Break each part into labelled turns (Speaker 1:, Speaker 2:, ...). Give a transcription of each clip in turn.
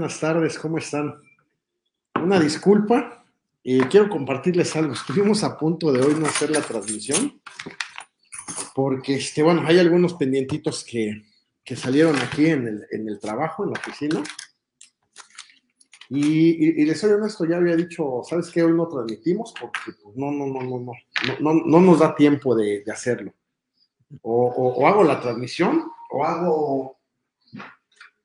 Speaker 1: buenas tardes, ¿cómo están? Una disculpa, eh, quiero compartirles algo. Estuvimos a punto de hoy no hacer la transmisión, porque, este, bueno, hay algunos pendientitos que, que salieron aquí en el, en el, trabajo, en la oficina. Y, y, y, les soy honesto, ya había dicho, ¿sabes qué? Hoy no transmitimos porque pues, no, no, no, no, no, no, no nos da tiempo de, hacerlo. O hago la transmisión o hago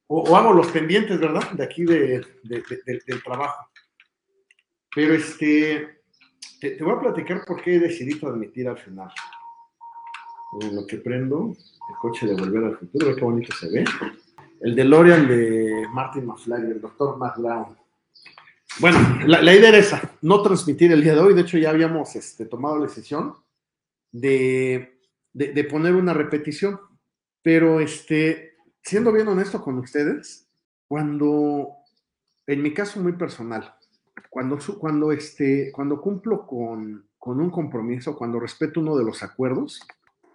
Speaker 1: o, hago los pendientes, ¿verdad? De aquí de, de, de, del trabajo. Pero este, te, voy a platicar por qué decidí transmitir al final. En lo que prendo, el coche de Volver al Futuro, qué bonito se ve. El DeLorean de Martin McFly, del doctor McLeod. Bueno, la, la, idea era esa, no transmitir el día de hoy. De hecho, ya habíamos este, tomado la decisión de, de, de poner una repetición. Pero este, siendo bien honesto con ustedes, cuando, en mi caso muy personal, cuando, cuando, este, cuando cumplo con, con un compromiso, cuando respeto uno de los acuerdos,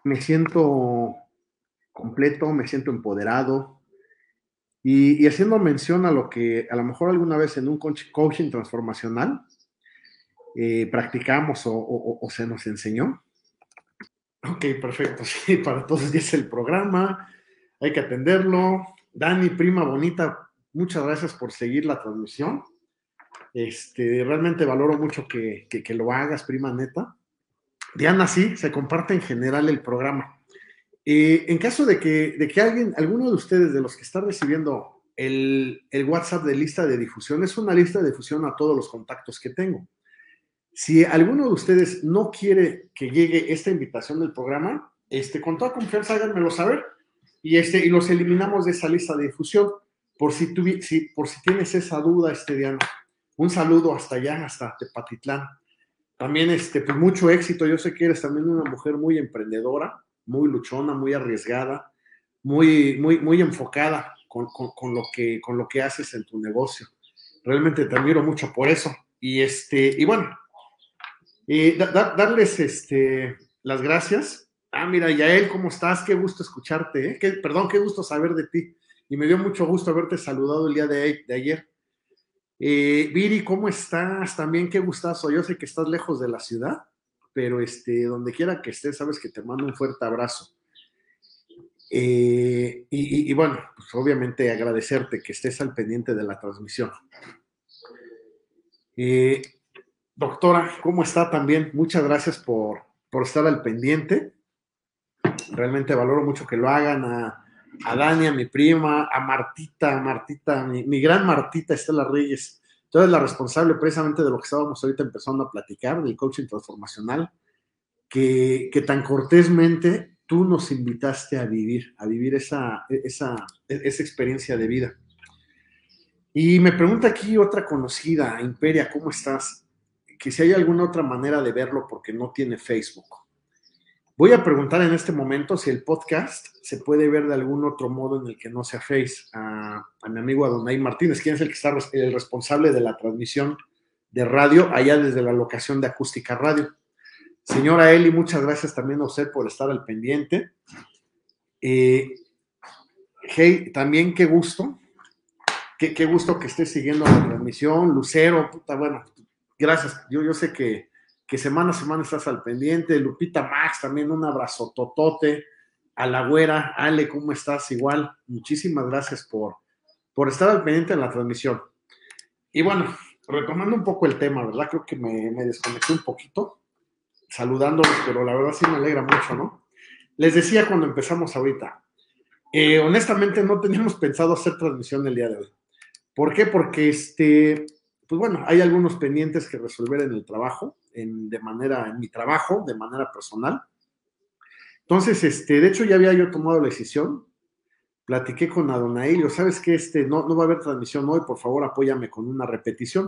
Speaker 1: me siento completo, me siento empoderado. Y, haciendo mención a lo que a lo mejor alguna vez en un coaching transformacional eh, practicamos o, se nos enseñó. Ok, perfecto. Sí, para todos ya es el programa hay que atenderlo. Dani, prima bonita, muchas gracias por seguir la transmisión. Este, realmente valoro mucho que, que, lo hagas, prima neta. Diana, sí, se comparte en general el programa. Eh, en caso de que, de que alguien, alguno de ustedes, de los que está recibiendo el, el, WhatsApp de lista de difusión, es una lista de difusión a todos los contactos que tengo. Si alguno de ustedes no quiere que llegue esta invitación del programa, este, con toda confianza háganmelo saber y, este, y los eliminamos de esa lista de difusión. Por si, por si tienes esa duda, este, Diana, un saludo hasta allá, hasta Tepatitlán. También, este, pues mucho éxito. Yo sé que eres también una mujer muy emprendedora, muy luchona, muy arriesgada, muy, muy, muy enfocada con, con, lo que, con lo que haces en tu negocio. Realmente te admiro mucho por eso. Y, este, y bueno, eh, da, da, darles este, las gracias Ah, mira, Yael, ¿cómo estás? Qué gusto escucharte, ¿eh? Qué, perdón, qué gusto saber de ti. Y me dio mucho gusto haberte saludado el día de, ayer. Eh, Viri, ¿cómo estás? También qué gustazo. Yo sé que estás lejos de la ciudad, pero este, donde quiera que estés, sabes que te mando un fuerte abrazo. Eh, y, bueno, pues obviamente agradecerte que estés al pendiente de la transmisión. Eh, doctora, ¿cómo está también? Muchas gracias por, por estar al pendiente realmente valoro mucho que lo hagan, a, Dani, a mi prima, a Martita, a Martita, mi, gran Martita Estela Reyes. Tú eres la responsable precisamente de lo que estábamos ahorita empezando a platicar, del coaching transformacional, que, que tan cortésmente tú nos invitaste a vivir, a vivir esa, esa, esa experiencia de vida. Y me pregunta aquí otra conocida, Imperia, ¿cómo estás? Que si hay alguna otra manera de verlo porque no tiene Facebook. Voy a preguntar en este momento si el podcast se puede ver de algún otro modo en el que no sea Face a, mi amigo Adonai Martínez, quien es el que está el responsable de la transmisión de radio allá desde la locación de Acústica Radio. Señora Eli, muchas gracias también a usted por estar al pendiente. Eh, hey, también qué gusto, qué, qué, gusto que esté siguiendo la transmisión. Lucero, puta, bueno, gracias. Yo, yo sé que que semana a semana estás al pendiente. Lupita Max, también un abrazo totote. A la güera, Ale, ¿cómo estás? Igual, muchísimas gracias por, por estar al pendiente en la transmisión. Y bueno, retomando un poco el tema, ¿verdad? Creo que me, me desconecté un poquito saludándolos, pero la verdad sí me alegra mucho, ¿no? Les decía cuando empezamos ahorita, eh, honestamente no teníamos pensado hacer transmisión el día de hoy. ¿Por qué? Porque este, pues bueno, hay algunos pendientes que resolver en el trabajo en, de manera, en mi trabajo, de manera personal. Entonces, este, de hecho ya había yo tomado la decisión, platiqué con Adonai, ¿sabes qué? Este, no, no va a haber transmisión hoy, por favor apóyame con una repetición.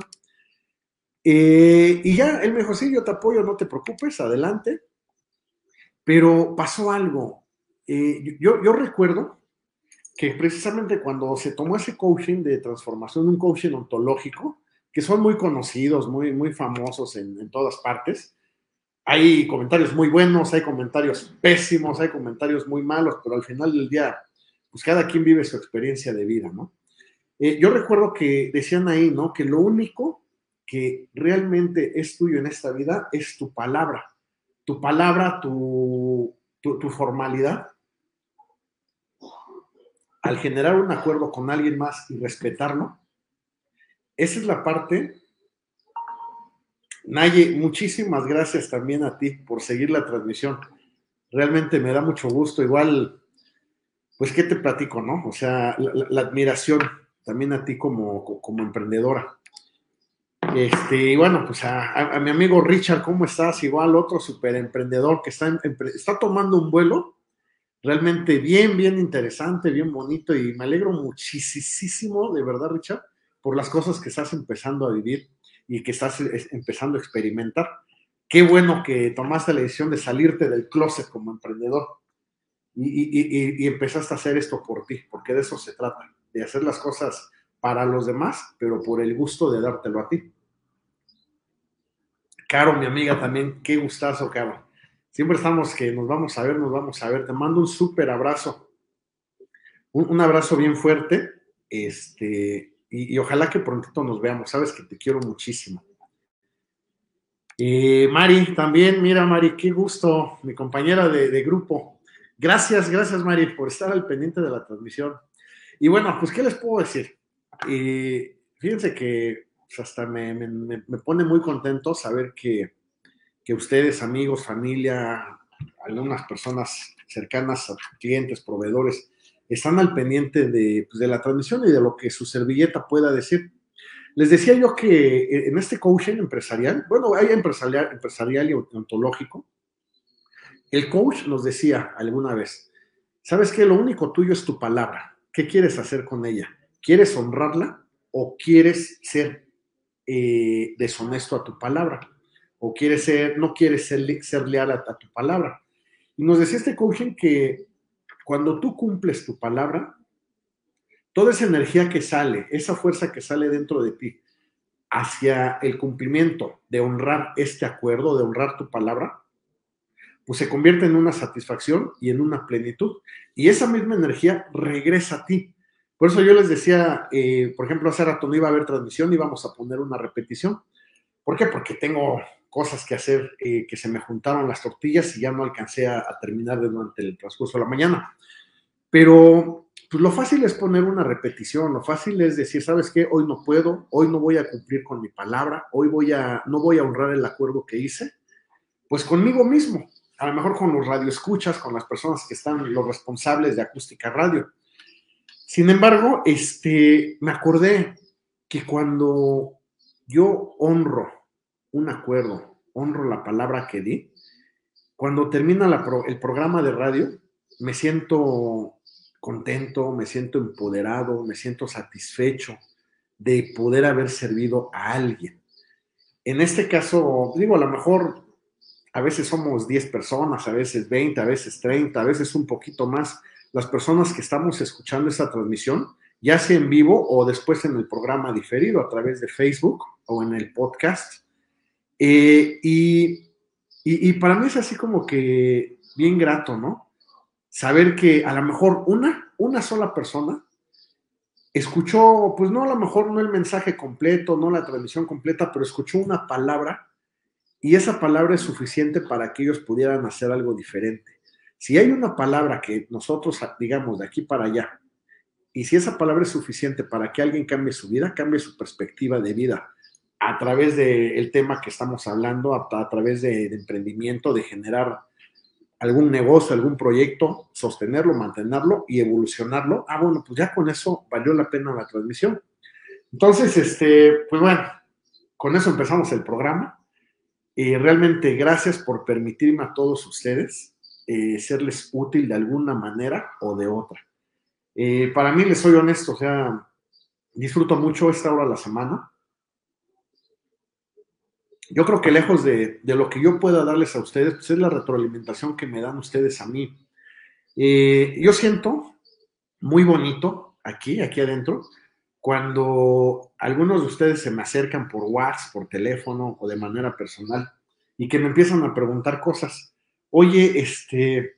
Speaker 1: Eh, y ya él me dijo, sí, yo te apoyo, no te preocupes, adelante. Pero pasó algo. Eh, yo, yo recuerdo que precisamente cuando se tomó ese coaching de transformación, un coaching ontológico, que son muy conocidos, muy, muy famosos en, todas partes, hay comentarios muy buenos, hay comentarios pésimos, hay comentarios muy malos, pero al final del día, pues cada quien vive su experiencia de vida, ¿no? Eh, yo recuerdo que decían ahí, ¿no? Que lo único que realmente es tuyo en esta vida es tu palabra, tu palabra, tu, tu formalidad. Al generar un acuerdo con alguien más y respetarlo, esa es la parte Naye, muchísimas gracias también a ti por seguir la transmisión. Realmente me da mucho gusto. Igual, pues, ¿qué te platico, no? O sea, la, admiración también a ti como, como emprendedora. Este, y bueno, pues a, mi amigo Richard, ¿cómo estás? Igual otro super emprendedor que está, está tomando un vuelo realmente bien, bien interesante, bien bonito y me alegro muchísimo, de verdad, Richard, por las cosas que estás empezando a vivir y que estás empezando a experimentar. Qué bueno que tomaste la decisión de salirte del closet como emprendedor y, empezaste a hacer esto por ti, porque de eso se trata, de hacer las cosas para los demás, pero por el gusto de dártelo a ti. Caro, mi amiga también, qué gustazo, Caro. Siempre estamos que nos vamos a ver, nos vamos a ver. Te mando un súper abrazo. Un, un, abrazo bien fuerte. Este, y, ojalá que prontito nos veamos. Sabes que te quiero muchísimo. Eh, Mari, también, mira, Mari, qué gusto, mi compañera de, grupo. Gracias, gracias, Mari, por estar al pendiente de la transmisión. Y bueno, pues, ¿qué les puedo decir? Eh, fíjense que pues, hasta me, pone muy contento saber que, que ustedes, amigos, familia, algunas personas cercanas clientes, proveedores, están al pendiente pues, de, la transmisión y de lo que su servilleta pueda decir. Les decía yo que eh, en este coaching empresarial, bueno, hay empresarial, empresarial y ontológico, el coach nos decía alguna vez, ¿sabes qué? Lo único tuyo es tu palabra. ¿Qué quieres hacer con ella? ¿Quieres honrarla o quieres ser eh, deshonesto a tu palabra? ¿O quieres ser, no quieres ser, ser leal a, a tu palabra? Y nos decía este coaching que cuando tú cumples tu palabra, toda esa energía que sale, esa fuerza que sale dentro de ti hacia el cumplimiento de honrar este acuerdo, de honrar tu palabra, pues se convierte en una satisfacción y en una plenitud. Y esa misma energía regresa a ti. Por eso yo les decía, eh, por ejemplo, hace rato no iba a haber transmisión, íbamos a poner una repetición. ¿Por qué? Porque tengo cosas que hacer, eh, que se me juntaron las tortillas y ya no alcancé a, terminar durante el transcurso de la mañana. Pero pues lo fácil es poner una repetición, lo fácil es decir, ¿sabes qué? Hoy no puedo, hoy no voy a cumplir con mi palabra, hoy voy a, no voy a honrar el acuerdo que hice, pues conmigo mismo, a lo mejor con los radioescuchas, con las personas que están, los responsables de acústica radio. Sin embargo, este, me acordé que cuando yo honro un acuerdo, honro la palabra que di. Cuando termina el programa de radio, me siento contento, me siento empoderado, me siento satisfecho de poder haber servido a alguien. En este caso, digo, a lo mejor a veces somos 10 personas, a veces 20, a veces 30, a veces un poquito más. Las personas que estamos escuchando esta transmisión, ya sea en vivo o después en el programa diferido a través de Facebook o en el podcast, eh, y, para mí es así como que bien grato, ¿no? Saber que a lo mejor una, una sola persona escuchó, pues no a lo mejor no el mensaje completo, no la transmisión completa, pero escuchó una palabra y esa palabra es suficiente para que ellos pudieran hacer algo diferente. Si hay una palabra que nosotros digamos de aquí para allá, y si esa palabra es suficiente para que alguien cambie su vida, cambie su perspectiva de vida, a través del tema que estamos hablando, a, través de, emprendimiento, de generar algún negocio, algún proyecto, sostenerlo, mantenerlo y evolucionarlo. Ah, bueno, pues ya con eso valió la pena la transmisión. Entonces, este, pues bueno, con eso empezamos el programa. y realmente gracias por permitirme a todos ustedes eh, serles útil de alguna manera o de otra. Eh, para mí, les soy honesto, o sea, disfruto mucho esta hora a la semana. Yo creo que lejos de, lo que yo pueda darles a ustedes, pues es la retroalimentación que me dan ustedes a mí. Eh, yo siento muy bonito aquí, aquí adentro, cuando algunos de ustedes se me acercan por WhatsApp, por teléfono o de manera personal y que me empiezan a preguntar cosas. Oye, este,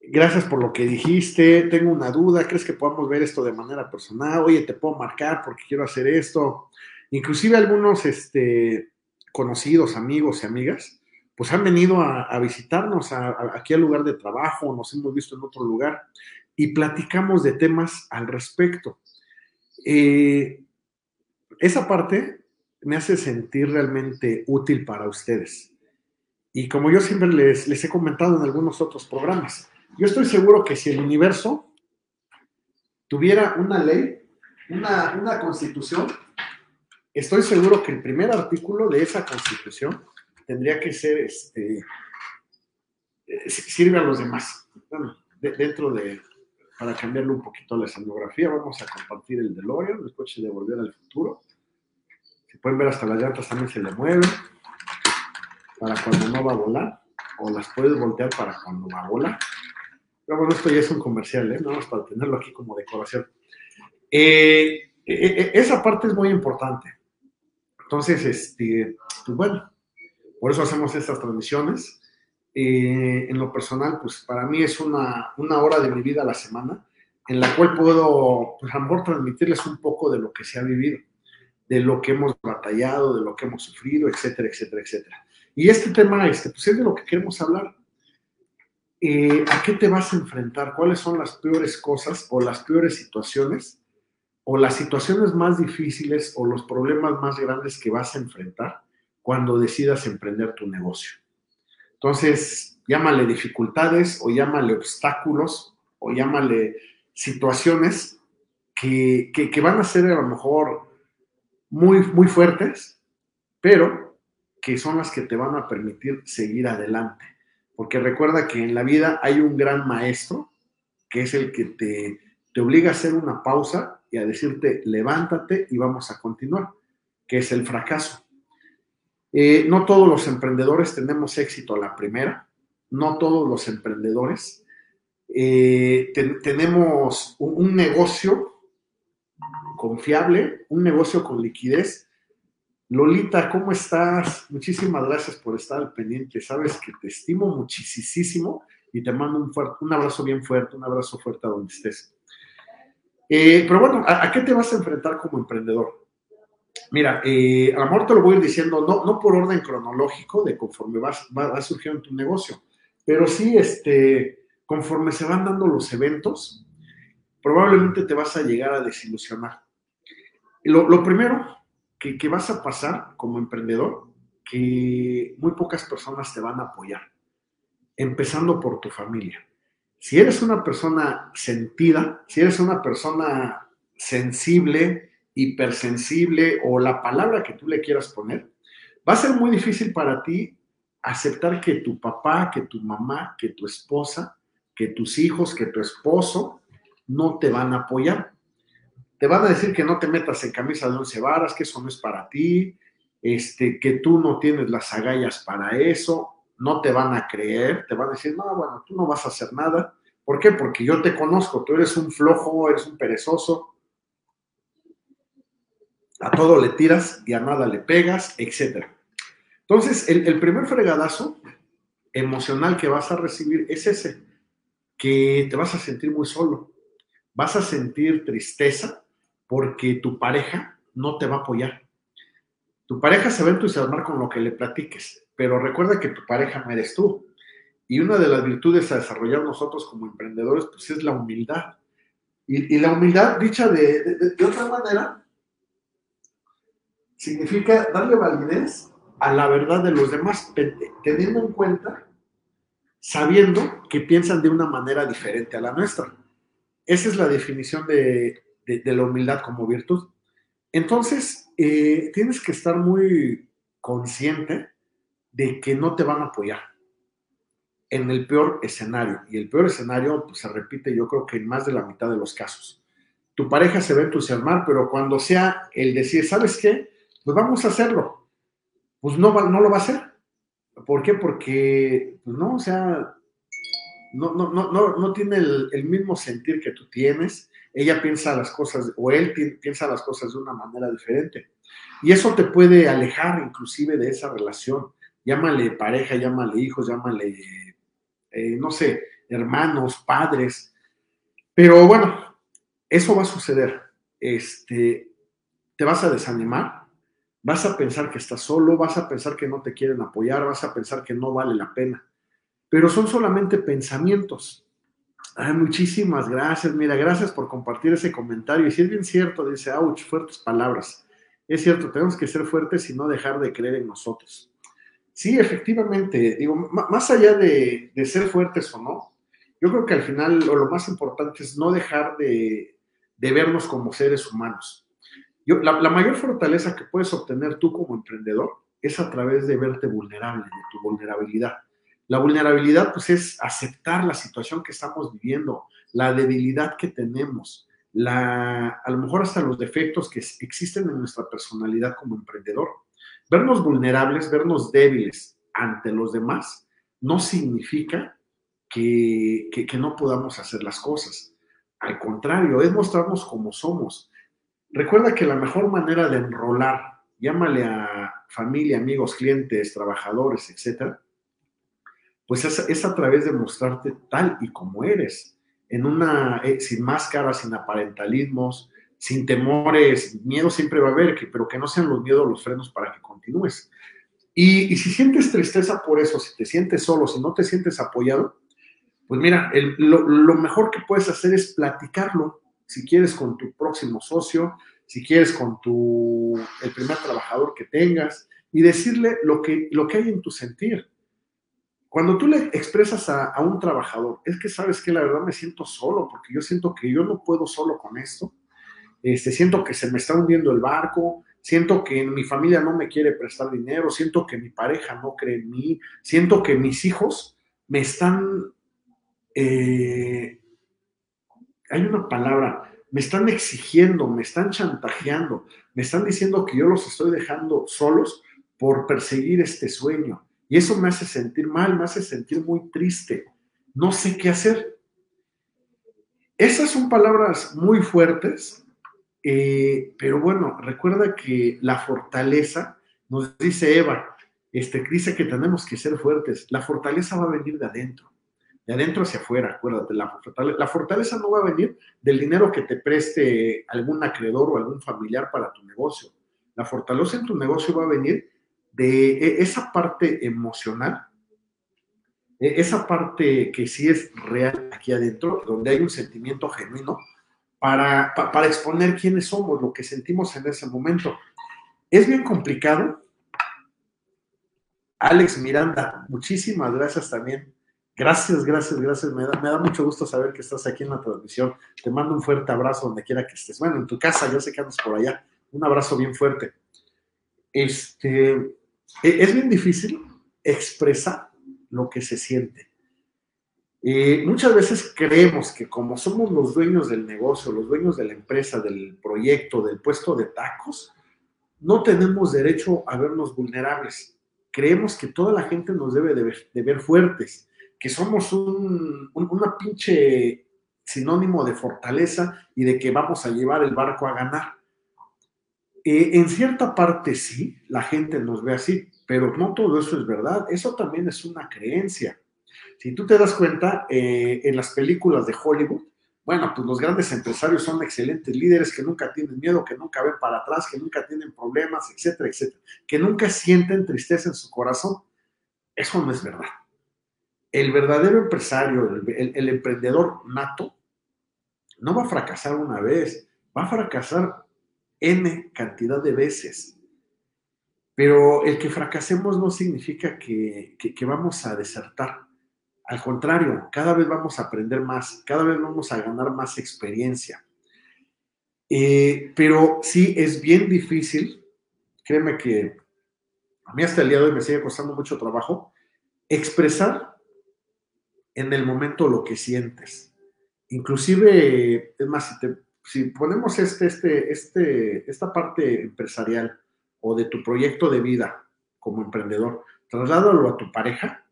Speaker 1: gracias por lo que dijiste, tengo una duda, ¿crees que podamos ver esto de manera personal? Oye, te puedo marcar porque quiero hacer esto. Inclusive algunos este, conocidos, amigos y amigas, pues han venido a, visitarnos aquí al lugar de trabajo, nos hemos visto en otro lugar y platicamos de temas al respecto. Eh, esa parte me hace sentir realmente útil para ustedes. Y como yo siempre les, les he comentado en algunos otros programas, yo estoy seguro que si el universo tuviera una ley, una, una constitución, estoy seguro que el primer artículo de esa constitución tendría que ser, este, eh, sirve a los demás. Bueno, dentro de, para cambiarle un poquito la escenografía, vamos a compartir el DeLorean, el coche de Volver al Futuro. Si pueden ver, hasta las llantas también se le mueven para cuando no va a volar, o las puedes voltear para cuando va a volar. Pero bueno, esto ya es un comercial, ¿eh? Nada más para tenerlo aquí como decoración. Eh, eh, esa parte es muy importante. Entonces, este, pues bueno, por eso hacemos estas transmisiones. en lo personal, pues para mí es una, una, hora de mi vida a la semana en la cual puedo, pues transmitirles un poco de lo que se ha vivido, de lo que hemos batallado, de lo que hemos sufrido, etcétera, etcétera, etcétera. Y este tema, este, pues es de lo que queremos hablar. Eh, ¿a qué te vas a enfrentar? ¿Cuáles son las peores cosas o las peores situaciones o las situaciones más difíciles o los problemas más grandes que vas a enfrentar cuando decidas emprender tu negocio? Entonces, llámale dificultades o llámale obstáculos o llámale situaciones que, que, van a ser a lo mejor muy, muy fuertes, pero que son las que te van a permitir seguir adelante porque recuerda que en la vida hay un gran maestro, que es el que te, te obliga a hacer una pausa y a decirte, levántate y vamos a continuar, que es el fracaso. Eh, no todos los emprendedores tenemos éxito a la primera, no todos los emprendedores eh, tenemos un, negocio confiable, un negocio con liquidez Lolita, ¿cómo estás? Muchísimas gracias por estar al pendiente. Sabes que te estimo muchísimo y te mando un, un abrazo bien fuerte, un abrazo fuerte a donde estés. Eh, pero bueno, ¿a, qué te vas a enfrentar como emprendedor? Mira, eh, a lo mejor te lo voy a ir diciendo, no, no por orden cronológico de conforme vas, va, surgiendo tu negocio, pero sí, este, conforme se van dando los eventos, probablemente te vas a llegar a desilusionar. Lo, lo primero que, vas a pasar como emprendedor, que muy pocas personas te van a apoyar, empezando por tu familia. Si eres una persona sentida, si eres una persona sensible, hipersensible o la palabra que tú le quieras poner, va a ser muy difícil para ti aceptar que tu papá, que tu mamá, que tu esposa, que tus hijos, que tu esposo no te van a apoyar. Te van a decir que no te metas en camisa de once varas, que eso no es para ti, este, que tú no tienes las agallas para eso, no te van a creer, te van a decir, no, bueno, tú no vas a hacer nada. ¿Por qué? Porque yo te conozco, tú eres un flojo, eres un perezoso, a todo le tiras y a nada le pegas, etc. Entonces, el, el primer fregadazo emocional que vas a recibir es ese, que te vas a sentir muy solo, vas a sentir tristeza, porque tu pareja no te va a apoyar. Tu pareja se va a entusiasmar con lo que le platiques, pero recuerda que tu pareja no eres tú. Y una de las virtudes a desarrollar nosotros como emprendedores, pues es la humildad. Y, la humildad, dicha de, otra manera, significa darle validez a la verdad de los demás, teniendo en cuenta, sabiendo que piensan de una manera diferente a la nuestra. Esa es la definición de, de, la humildad como virtud. Entonces, eh, tienes que estar muy consciente de que no te van a apoyar. en el peor escenario. Y el peor escenario pues, se repite yo creo que en más de la mitad de los casos. Tu pareja se va a entusiasmar, pero cuando sea el decir, ¿sabes qué? Pues vamos a hacerlo. Pues no, no lo va a hacer. ¿Por qué? Porque, pues no, o sea, no, no, no, no, tiene el, mismo sentir que tú tienes. Ella piensa las cosas, o él piensa las cosas de una manera diferente. Y eso te puede alejar inclusive de esa relación. Llámale pareja, llámale hijos, llámale, eh, no sé, hermanos, padres. Pero bueno, eso va a suceder. Este, te vas a desanimar, vas a pensar que estás solo, vas a pensar que no te quieren apoyar, vas a pensar que no vale la pena pero son solamente pensamientos. Muchísimas gracias, mira, gracias por compartir ese comentario. Y si es bien cierto, dice, ouch, fuertes palabras. Es cierto, tenemos que ser fuertes y no dejar de creer en nosotros. Sí, efectivamente, digo, más allá de, ser fuertes o no, yo creo que al final, lo más importante es no dejar de, vernos como seres humanos. Yo, la, mayor fortaleza que puedes obtener tú como emprendedor es a través de verte vulnerable, de tu vulnerabilidad. La vulnerabilidad, pues, es aceptar la situación que estamos viviendo, la debilidad que tenemos, la, a lo mejor hasta los defectos que existen en nuestra personalidad como emprendedor. Vernos vulnerables, vernos débiles ante los demás, no significa que, que, no podamos hacer las cosas. Al contrario, es mostrarnos como somos. Recuerda que la mejor manera de enrolar, llámale a familia, amigos, clientes, trabajadores, etcétera, pues es, a través de mostrarte tal y como eres, en una, eh, sin máscaras, sin aparentalismos, sin temores, miedo siempre va a haber, que, pero que no sean los miedos los frenos para que continúes. Y, si sientes tristeza por eso, si te sientes solo, si no te sientes apoyado, pues mira, lo, lo, mejor que puedes hacer es platicarlo, si quieres con tu próximo socio, si quieres con tu, el primer trabajador que tengas, y decirle lo que, lo que hay en tu sentir cuando tú le expresas a, un trabajador, es que sabes que la verdad me siento solo, porque yo siento que yo no puedo solo con esto, este, siento que se me está hundiendo el barco, siento que mi familia no me quiere prestar dinero, siento que mi pareja no cree en mí, siento que mis hijos me están, eh, hay una palabra, me están exigiendo, me están chantajeando, me están diciendo que yo los estoy dejando solos por perseguir este sueño. Y eso me hace sentir mal, me hace sentir muy triste. No sé qué hacer. Esas son palabras muy fuertes, eh, pero bueno, recuerda que la fortaleza, nos dice Eva, este, dice que tenemos que ser fuertes. La fortaleza va a venir de adentro, de adentro hacia afuera, acuérdate. La fortaleza, la fortaleza no va a venir del dinero que te preste algún acreedor o algún familiar para tu negocio. La fortaleza en tu negocio va a venir de e, esa parte emocional, e, esa parte que sí es real aquí adentro, donde hay un sentimiento genuino, para, para exponer quiénes somos, lo que sentimos en ese momento. Es bien complicado. Alex Miranda, muchísimas gracias también. Gracias, gracias, gracias. Me da, me da, mucho gusto saber que estás aquí en la transmisión. Te mando un fuerte abrazo donde quiera que estés. Bueno, en tu casa, yo sé que andas por allá. Un abrazo bien fuerte. Este, es bien difícil expresar lo que se siente. muchas veces creemos que como somos los dueños del negocio, los dueños de la empresa, del proyecto, del puesto de tacos, no tenemos derecho a vernos vulnerables. Creemos que toda la gente nos debe de ver, fuertes, que somos un, una pinche sinónimo de fortaleza y de que vamos a llevar el barco a ganar. Eh, en cierta parte sí, la gente nos ve así, pero no todo eso es verdad. Eso también es una creencia. Si tú te das cuenta, eh, en las películas de Hollywood, bueno, pues los grandes empresarios son excelentes líderes que nunca tienen miedo, que nunca ven para atrás, que nunca tienen problemas, etcétera, etcétera, que nunca sienten tristeza en su corazón. Eso no es verdad. El verdadero empresario, el emprendedor nato, no va a fracasar una vez, va a fracasar N cantidad de veces. Pero el que fracasemos no significa que, vamos a desertar. Al contrario, cada vez vamos a aprender más, cada vez vamos a ganar más experiencia. Eh, pero sí es bien difícil, créeme que a mí hasta el día de hoy me sigue costando mucho trabajo, expresar en el momento lo que sientes. Inclusive, es más, si, si ponemos este, este, este, esta parte empresarial o de tu proyecto de vida como emprendedor, trasládalo a tu pareja.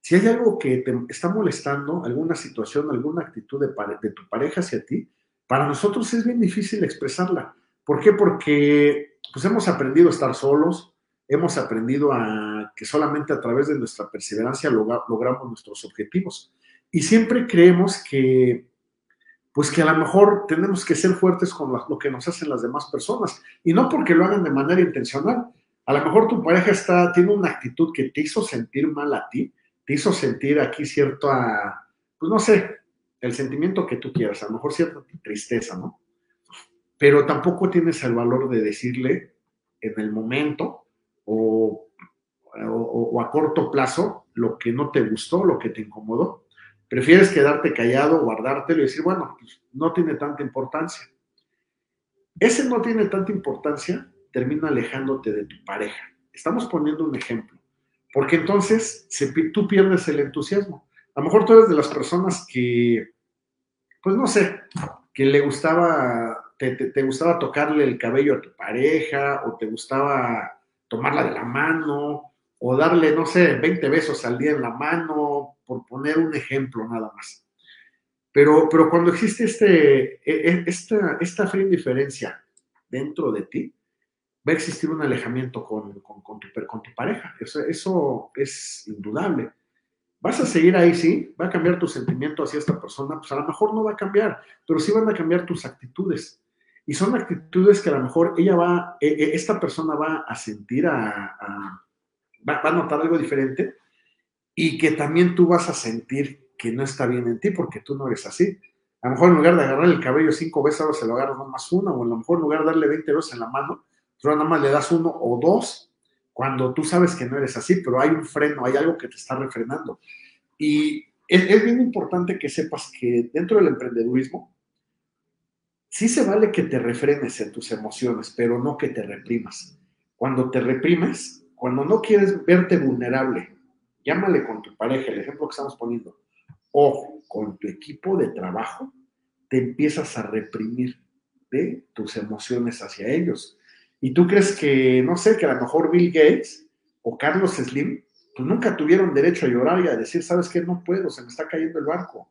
Speaker 1: Si hay algo que te está molestando, alguna situación, alguna actitud de, tu pareja hacia ti, para nosotros es bien difícil expresarla. ¿Por qué? Porque pues hemos aprendido a estar solos, hemos aprendido a que solamente a través de nuestra perseverancia logramos nuestros objetivos. Y siempre creemos que, pues que a lo mejor tenemos que ser fuertes con lo que nos hacen las demás personas. Y no porque lo hagan de manera intencional. A lo mejor tu pareja está, tiene una actitud que te hizo sentir mal a ti, te hizo sentir aquí cierta, pues no sé, el sentimiento que tú quieras, a lo mejor cierta tristeza, ¿no? Pero tampoco tienes el valor de decirle en el momento o, a corto plazo lo que no te gustó, lo que te incomodó. Prefieres quedarte callado, guardártelo y decir, bueno, pues no tiene tanta importancia. Ese no tiene tanta importancia, termina alejándote de tu pareja. Estamos poniendo un ejemplo, porque entonces tú pierdes el entusiasmo. A lo mejor tú eres de las personas que, pues no sé, que le gustaba, te, te, gustaba tocarle el cabello a tu pareja, o te gustaba tomarla de la mano, o darle, no sé, 20 besos al día en la mano, por poner un ejemplo nada más. Pero, pero cuando existe este, e, e, esta, esta fría indiferencia dentro de ti, va a existir un alejamiento con, con, tu, con tu, pareja. Eso, eso es indudable. Vas a seguir ahí, sí, va a cambiar tu sentimiento hacia esta persona, pues a lo mejor no va a cambiar, pero sí van a cambiar tus actitudes. Y son actitudes que a lo mejor ella va, e, esta persona va a sentir, a, va, a notar algo diferente y que también tú vas a sentir que no está bien en ti porque tú no eres así. A lo mejor en lugar de agarrar el cabello cinco veces, ahora se lo agarras más una, o a lo mejor en lugar de darle 20 veces en la mano, tú nada más le das uno o dos cuando tú sabes que no eres así, pero hay un freno, hay algo que te está refrenando. Y es, bien importante que sepas que dentro del emprendedurismo, sí se vale que te refrenes en tus emociones, pero no que te reprimas. Cuando te reprimes, cuando no quieres verte vulnerable, llámale con tu pareja, el ejemplo que estamos poniendo, o con tu equipo de trabajo, te empiezas a reprimir tus emociones hacia ellos. Y tú crees que, no sé, que a lo mejor Bill Gates o Carlos Slim, pues nunca tuvieron derecho a llorar y a decir, ¿sabes qué? No puedo, se me está cayendo el barco.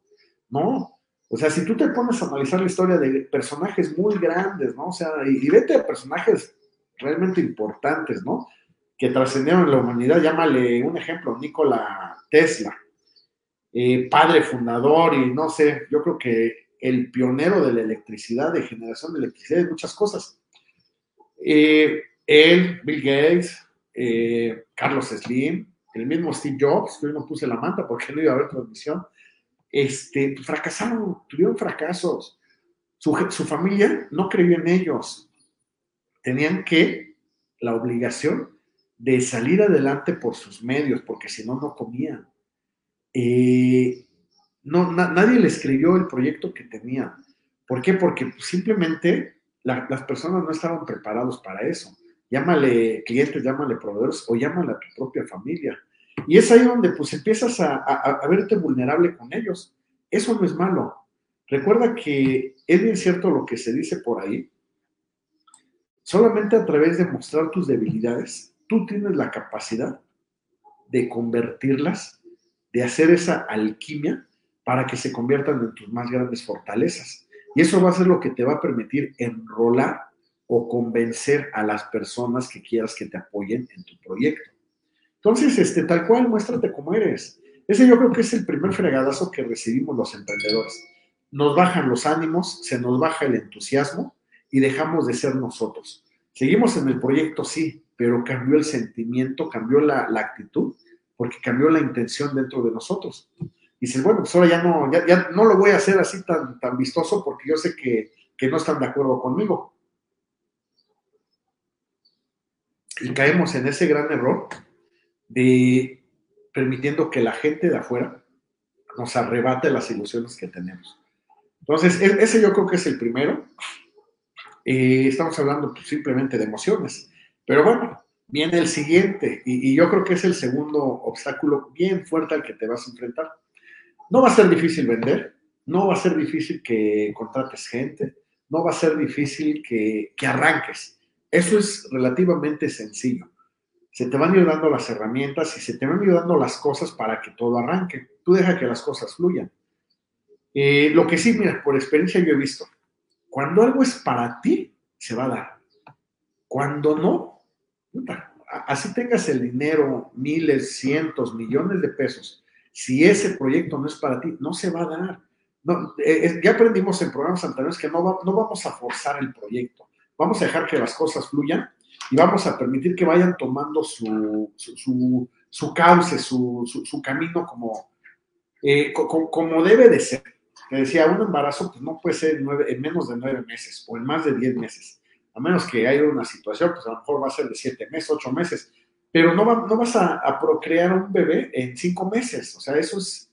Speaker 1: No. O sea, si tú te pones a analizar la historia de personajes muy grandes, ¿no? O sea, y, vete a personajes realmente importantes, ¿no? Que trascendieron en la humanidad, llámale un ejemplo, Nikola Tesla, eh, padre fundador y no sé, yo creo que el pionero de la electricidad, de generación de electricidad y muchas cosas. Eh, él, Bill Gates, eh, Carlos Slim, el mismo Steve Jobs, hoy no puse la manta porque no iba a haber transmisión, este, fracasaron, tuvieron fracasos. Su, su familia no creyó en ellos. Tenían que, la obligación de salir adelante por sus medios, porque si no, no comían. Eh, no, nadie les creyó el proyecto que tenían. ¿Por qué? Porque simplemente las personas no estaban preparados para eso. Llámale clientes, llámale proveedores o llámale a tu propia familia. Y es ahí donde pues empiezas a, a, verte vulnerable con ellos. Eso no es malo. Recuerda que es bien cierto lo que se dice por ahí. Solamente a través de mostrar tus debilidades, tú tienes la capacidad de convertirlas, de hacer esa alquimia para que se conviertan en tus más grandes fortalezas. Y eso va a ser lo que te va a permitir enrolar o convencer a las personas que quieras que te apoyen en tu proyecto. Entonces, este, tal cual, muéstrate como eres. Ese yo creo que es el primer fregadazo que recibimos los emprendedores. Nos bajan los ánimos, se nos baja el entusiasmo y dejamos de ser nosotros. Seguimos en el proyecto, sí, pero cambió el sentimiento, cambió la, la actitud, porque cambió la intención dentro de nosotros dices, bueno, pues ahora ya no, ya, no lo voy a hacer así tan, tan vistoso porque yo sé que, no están de acuerdo conmigo. Y caemos en ese gran error de permitiendo que la gente de afuera nos arrebate las ilusiones que tenemos. Entonces, e, ese yo creo que es el primero. Eh, estamos hablando pues, simplemente de emociones. Pero bueno, viene el siguiente, y, yo creo que es el segundo obstáculo bien fuerte al que te vas a enfrentar no va a ser difícil vender, no va a ser difícil que contrates gente, no va a ser difícil que, que arranques. Eso es relativamente sencillo. Se te van ayudando las herramientas y se te van ayudando las cosas para que todo arranque. Tú deja que las cosas fluyan. Eh, lo que sí, mira, por experiencia yo he visto, cuando algo es para ti, se va a dar. Cuando no, así tengas el dinero, miles, cientos, millones de pesos, si ese proyecto no es para ti, no se va a dar. Eh, ya aprendimos en programas anteriores que no, no vamos a forzar el proyecto, vamos a dejar que las cosas fluyan y vamos a permitir que vayan tomando su, su, su, cauce, su, su, camino como, eh, como, debe de ser. Te decía, un embarazo pues, no puede ser en menos de nueve meses o en más de diez meses a menos que haya una situación, pues a lo mejor va a ser de siete meses, ocho meses, pero no, no vas a, procrear un bebé en cinco meses, o sea, eso es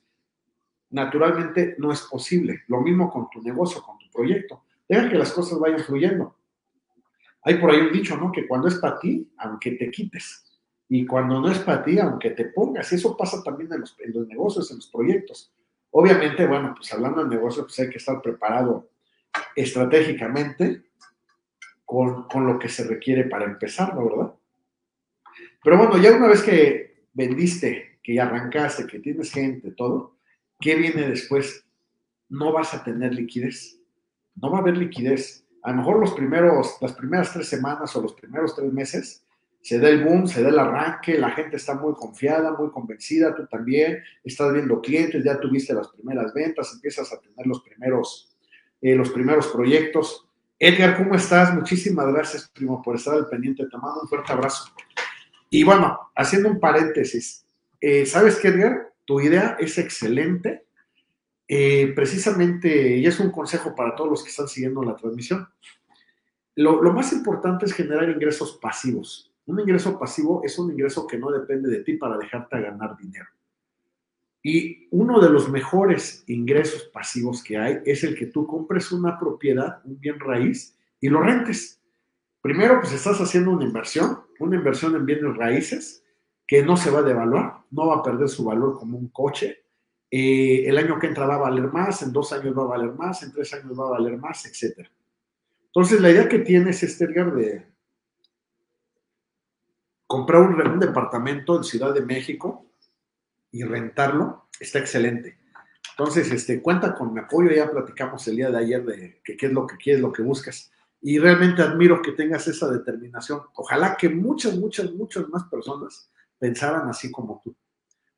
Speaker 1: naturalmente no es posible. Lo mismo con tu negocio, con tu proyecto. Deja que las cosas vayan fluyendo. Hay por ahí un dicho, ¿no? Que cuando es para ti, aunque te quites. Y cuando no es para ti, aunque te pongas. Eso pasa también en los, en los negocios, en los proyectos. Obviamente, bueno, pues hablando de negocios, pues hay que estar preparado estratégicamente con, lo que se requiere para empezar, ¿no? ¿Verdad? Pero bueno, ya una vez que vendiste, que ya arrancaste, que tienes gente, todo, ¿qué viene después? No vas a tener liquidez. No va a haber liquidez. A lo mejor los primeros, las primeras tres semanas o los primeros tres meses se da el boom, se da el arranque, la gente está muy confiada, muy convencida, tú también, estás viendo clientes, ya tuviste las primeras ventas, empiezas a tener los primeros, eh, los primeros proyectos, Edgar, ¿cómo estás? Muchísimas gracias, primo, por estar al pendiente. Te mando un fuerte abrazo. Y bueno, haciendo un paréntesis, eh, ¿sabes qué, Edgar? Tu idea es excelente. Eh, precisamente, y es un consejo para todos los que están siguiendo la transmisión. Lo, lo más importante es generar ingresos pasivos. Un ingreso pasivo es un ingreso que no depende de ti para dejarte ganar dinero. Y uno de los mejores ingresos pasivos que hay es el que tú compres una propiedad, un bien raíz, y lo rentes. Primero, pues estás haciendo una inversión, una inversión en bienes raíces que no se va a devaluar, no va a perder su valor como un coche. Eh, el año que entra va a valer más, en dos años va a valer más, en tres años va a valer más, etc. Entonces, la idea que tienes, este Edgar, de comprar un departamento en Ciudad de México, y rentarlo, está excelente. Entonces, este, cuenta con mi apoyo, ya platicamos el día de ayer de qué es lo que quieres, lo que buscas. Y realmente admiro que tengas esa determinación. Ojalá que muchas, muchas, muchas más personas pensaran así como tú.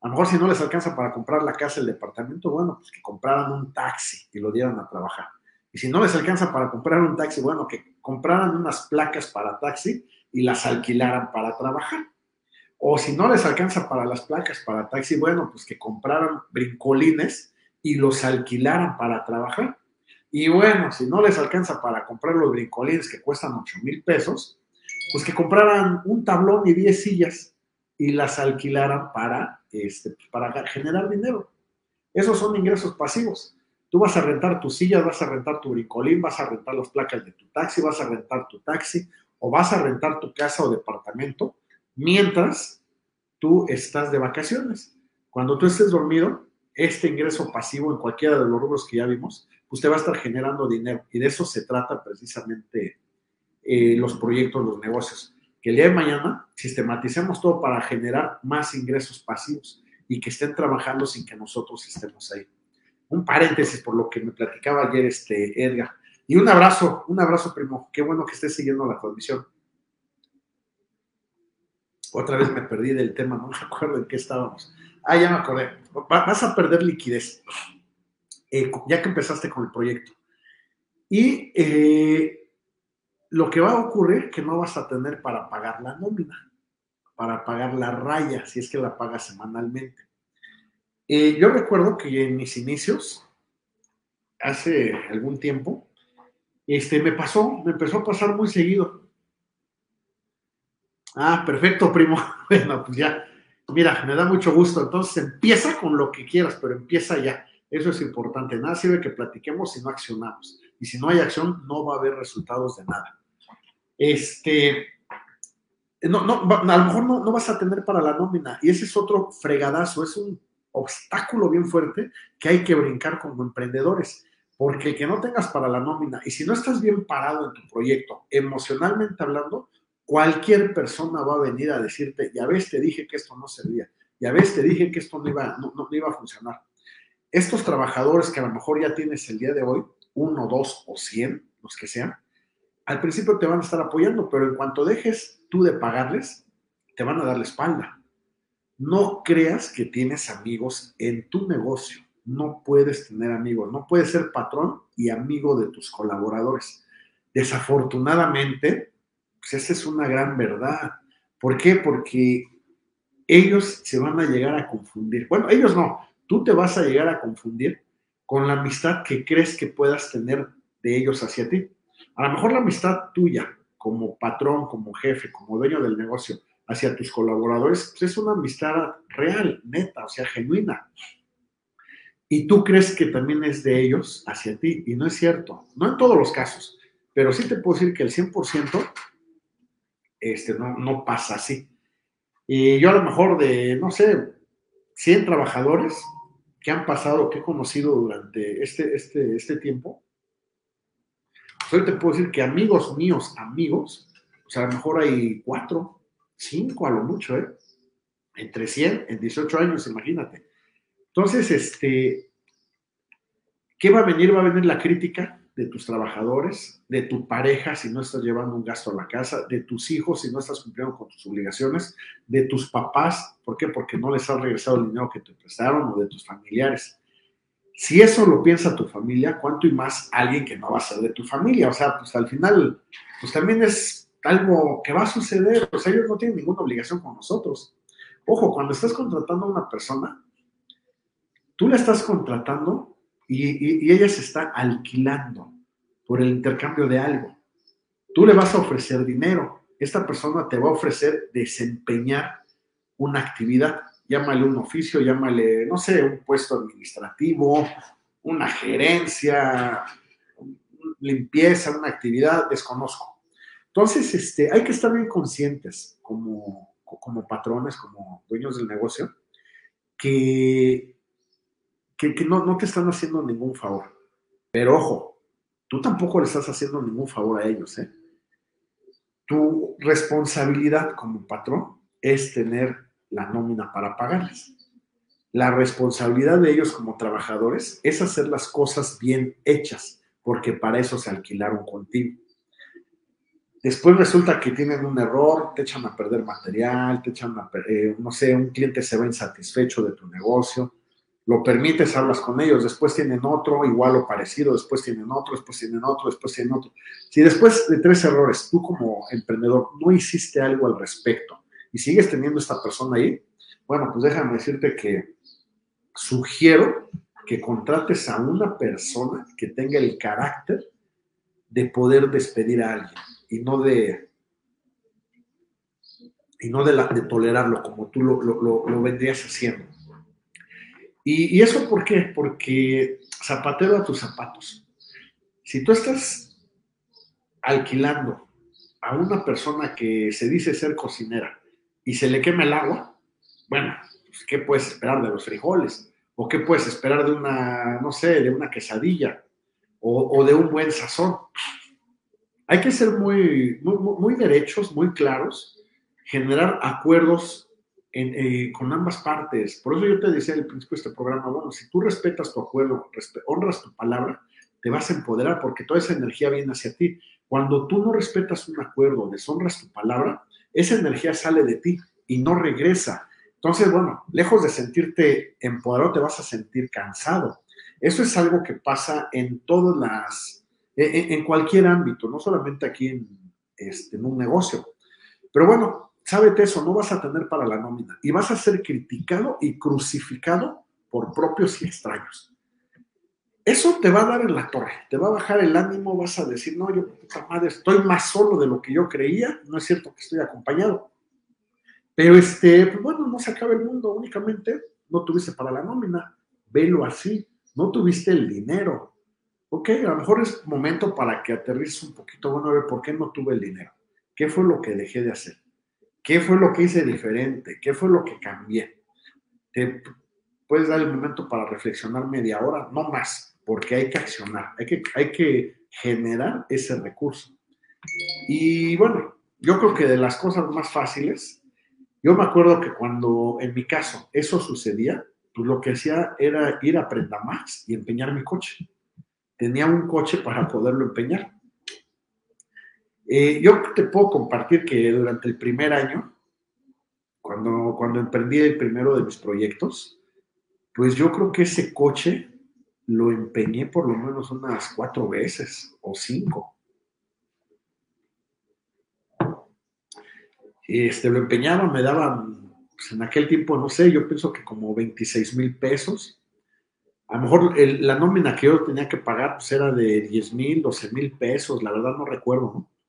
Speaker 1: A lo mejor si no les alcanza para comprar la casa, el departamento, bueno, pues que compraran un taxi y lo dieran a trabajar. Y si no les alcanza para comprar un taxi, bueno, que compraran unas placas para taxi y las alquilaran para trabajar. O si no les alcanza para las placas, para taxi, bueno, pues que compraran brincolines y los alquilaran para trabajar. Y bueno, si no les alcanza para comprar los brincolines que cuestan 8 mil pesos, pues que compraran un tablón y 10 sillas y las alquilaran para, este, para generar dinero. Esos son ingresos pasivos. Tú vas a rentar tus sillas, vas a rentar tu brincolín, vas a rentar las placas de tu taxi, vas a rentar tu taxi o vas a rentar tu casa o departamento mientras tú estás de vacaciones. Cuando tú estés dormido, este ingreso pasivo en cualquiera de los rubros que ya vimos, pues te va a estar generando dinero. Y de eso se trata precisamente eh, los proyectos, los negocios. Que el día de mañana sistematicemos todo para generar más ingresos pasivos y que estén trabajando sin que nosotros estemos ahí. Un paréntesis por lo que me platicaba ayer este Edgar. Y un abrazo, un abrazo, primo. Qué bueno que estés siguiendo la transmisión. Otra vez me perdí del tema, no me acuerdo en qué estábamos. Ah, ya me acordé. Vas a perder liquidez, eh, ya que empezaste con el proyecto. Y eh, lo que va a ocurrir es que no vas a tener para pagar la nómina, para pagar la raya, si es que la pagas semanalmente. Eh, yo recuerdo que en mis inicios, hace algún tiempo, este, me pasó, me empezó a pasar muy seguido. Ah, perfecto, primo. Bueno, pues ya, mira, me da mucho gusto. Entonces empieza con lo que quieras, pero empieza ya. Eso es importante. Nada sirve que platiquemos si no accionamos. Y si no hay acción, no va a haber resultados de nada. Este, no, no, a lo mejor no, no vas a tener para la nómina. Y ese es otro fregadazo. Es un obstáculo bien fuerte que hay que brincar como emprendedores. Porque que no tengas para la nómina y si no estás bien parado en tu proyecto, emocionalmente hablando, cualquier persona va a venir a decirte, ya ves, te dije que esto no servía, ya ves, te dije que esto no iba, no, no iba a funcionar. Estos trabajadores que a lo mejor ya tienes el día de hoy, uno, dos o cien, los que sean, al principio te van a estar apoyando, pero en cuanto dejes tú de pagarles, te van a dar la espalda. No creas que tienes amigos en tu negocio no puedes tener amigos, no puedes ser patrón y amigo de tus colaboradores. Desafortunadamente, pues esa es una gran verdad. ¿Por qué? Porque ellos se van a llegar a confundir. Bueno, ellos no, tú te vas a llegar a confundir con la amistad que crees que puedas tener de ellos hacia ti. A lo mejor la amistad tuya como patrón, como jefe, como dueño del negocio hacia tus colaboradores, pues es una amistad real, neta, o sea, genuina y tú crees que también es de ellos hacia ti, y no es cierto, no en todos los casos, pero sí te puedo decir que el 100% este, no, no pasa así. Y yo a lo mejor de, no sé, 100 trabajadores que han pasado, que he conocido durante este, este, este tiempo, pues hoy te puedo decir que amigos míos, amigos, o sea, a lo mejor hay 4, 5 a lo mucho, ¿eh? Entre 100 en 18 años, imagínate. Entonces, este, ¿qué va a venir? Va a venir la crítica de tus trabajadores, de tu pareja si no estás llevando un gasto a la casa, de tus hijos si no estás cumpliendo con tus obligaciones, de tus papás, ¿por qué? Porque no les has regresado el dinero que te prestaron o de tus familiares. Si eso lo piensa tu familia, ¿cuánto y más alguien que no va a ser de tu familia? O sea, pues al final, pues también es algo que va a suceder, o sea, ellos no tienen ninguna obligación con nosotros. Ojo, cuando estás contratando a una persona, Tú la estás contratando y, ella se está alquilando por el intercambio de algo. Tú le vas a ofrecer dinero. Esta persona te va a ofrecer desempeñar una actividad. Llámale un oficio, llámale, no sé, un puesto administrativo, una gerencia, limpieza, una actividad, desconozco. Entonces, este, hay que estar bien conscientes como, como patrones, como dueños del negocio, que que, no, te están haciendo ningún favor. Pero ojo, tú tampoco le estás haciendo ningún favor a ellos. ¿eh? Tu responsabilidad como patrón es tener la nómina para pagarles. La responsabilidad de ellos como trabajadores es hacer las cosas bien hechas, porque para eso se alquilaron contigo. Después resulta que tienen un error, te echan a perder material, te echan a, eh, no sé, un cliente se va insatisfecho de tu negocio, lo permites, hablas con ellos, después tienen otro igual o parecido, después tienen otro, después tienen otro, después tienen otro. Si después de tres errores tú como emprendedor no hiciste algo al respecto y sigues teniendo esta persona ahí, bueno, pues déjame decirte que sugiero que contrates a una persona que tenga el carácter de poder despedir a alguien y no de y no de, tolerarlo como tú lo vendrías haciendo. ¿Y, eso por qué? Porque zapatero a tus zapatos. Si tú estás alquilando a una persona que se dice ser cocinera y se le quema el agua, bueno, pues, ¿qué puedes esperar de los frijoles? ¿O qué puedes esperar de una, no sé, de una quesadilla? O, de un buen sazón. Hay que ser muy, muy, muy derechos, muy claros, generar acuerdos eh, con ambas partes. Por eso yo te decía al principio de este programa, bueno, si tú respetas tu acuerdo, honras tu palabra, te vas a empoderar porque toda esa energía viene hacia ti. Cuando tú no respetas un acuerdo, deshonras tu palabra, esa energía sale de ti y no regresa. Entonces, bueno, lejos de sentirte empoderado, te vas a sentir cansado. Eso es algo que pasa en todas las, en, cualquier ámbito, no solamente aquí en, este, en un negocio. Pero bueno, sábete eso, no vas a tener para la nómina y vas a ser criticado y crucificado por propios y extraños. Eso te va a dar en la torre, te va a bajar el ánimo, vas a decir, no, yo, puta madre, estoy más solo de lo que yo creía, no es cierto que estoy acompañado. Pero este, pues bueno, no se acaba el mundo, únicamente no tuviste para la nómina, velo así, no tuviste el dinero. Ok, a lo mejor es momento para que aterrices un poquito, bueno, a ver, ¿por qué no tuve el dinero? ¿Qué fue lo que dejé de hacer? ¿Qué fue lo que hice diferente? ¿Qué fue lo que cambié? puedes dar el momento para reflexionar media hora, no más, porque hay que accionar, hay que, hay que generar ese recurso. Y bueno, yo creo que de las cosas más fáciles, yo me acuerdo que cuando en mi caso eso sucedía, pues lo que hacía era ir a Prenda Max y empeñar mi coche. Tenía un coche para poderlo empeñar. Eh, yo te puedo compartir que durante el primer año, cuando, cuando emprendí el primero de mis proyectos, pues yo creo que ese coche lo empeñé por lo menos unas cuatro veces o cinco. Este, lo empeñaba, me daban, pues en aquel tiempo, no sé, yo pienso que como 26 mil pesos. A lo mejor la nómina que yo tenía que pagar pues era de 10 mil, 12 mil pesos, la verdad no recuerdo, ¿no?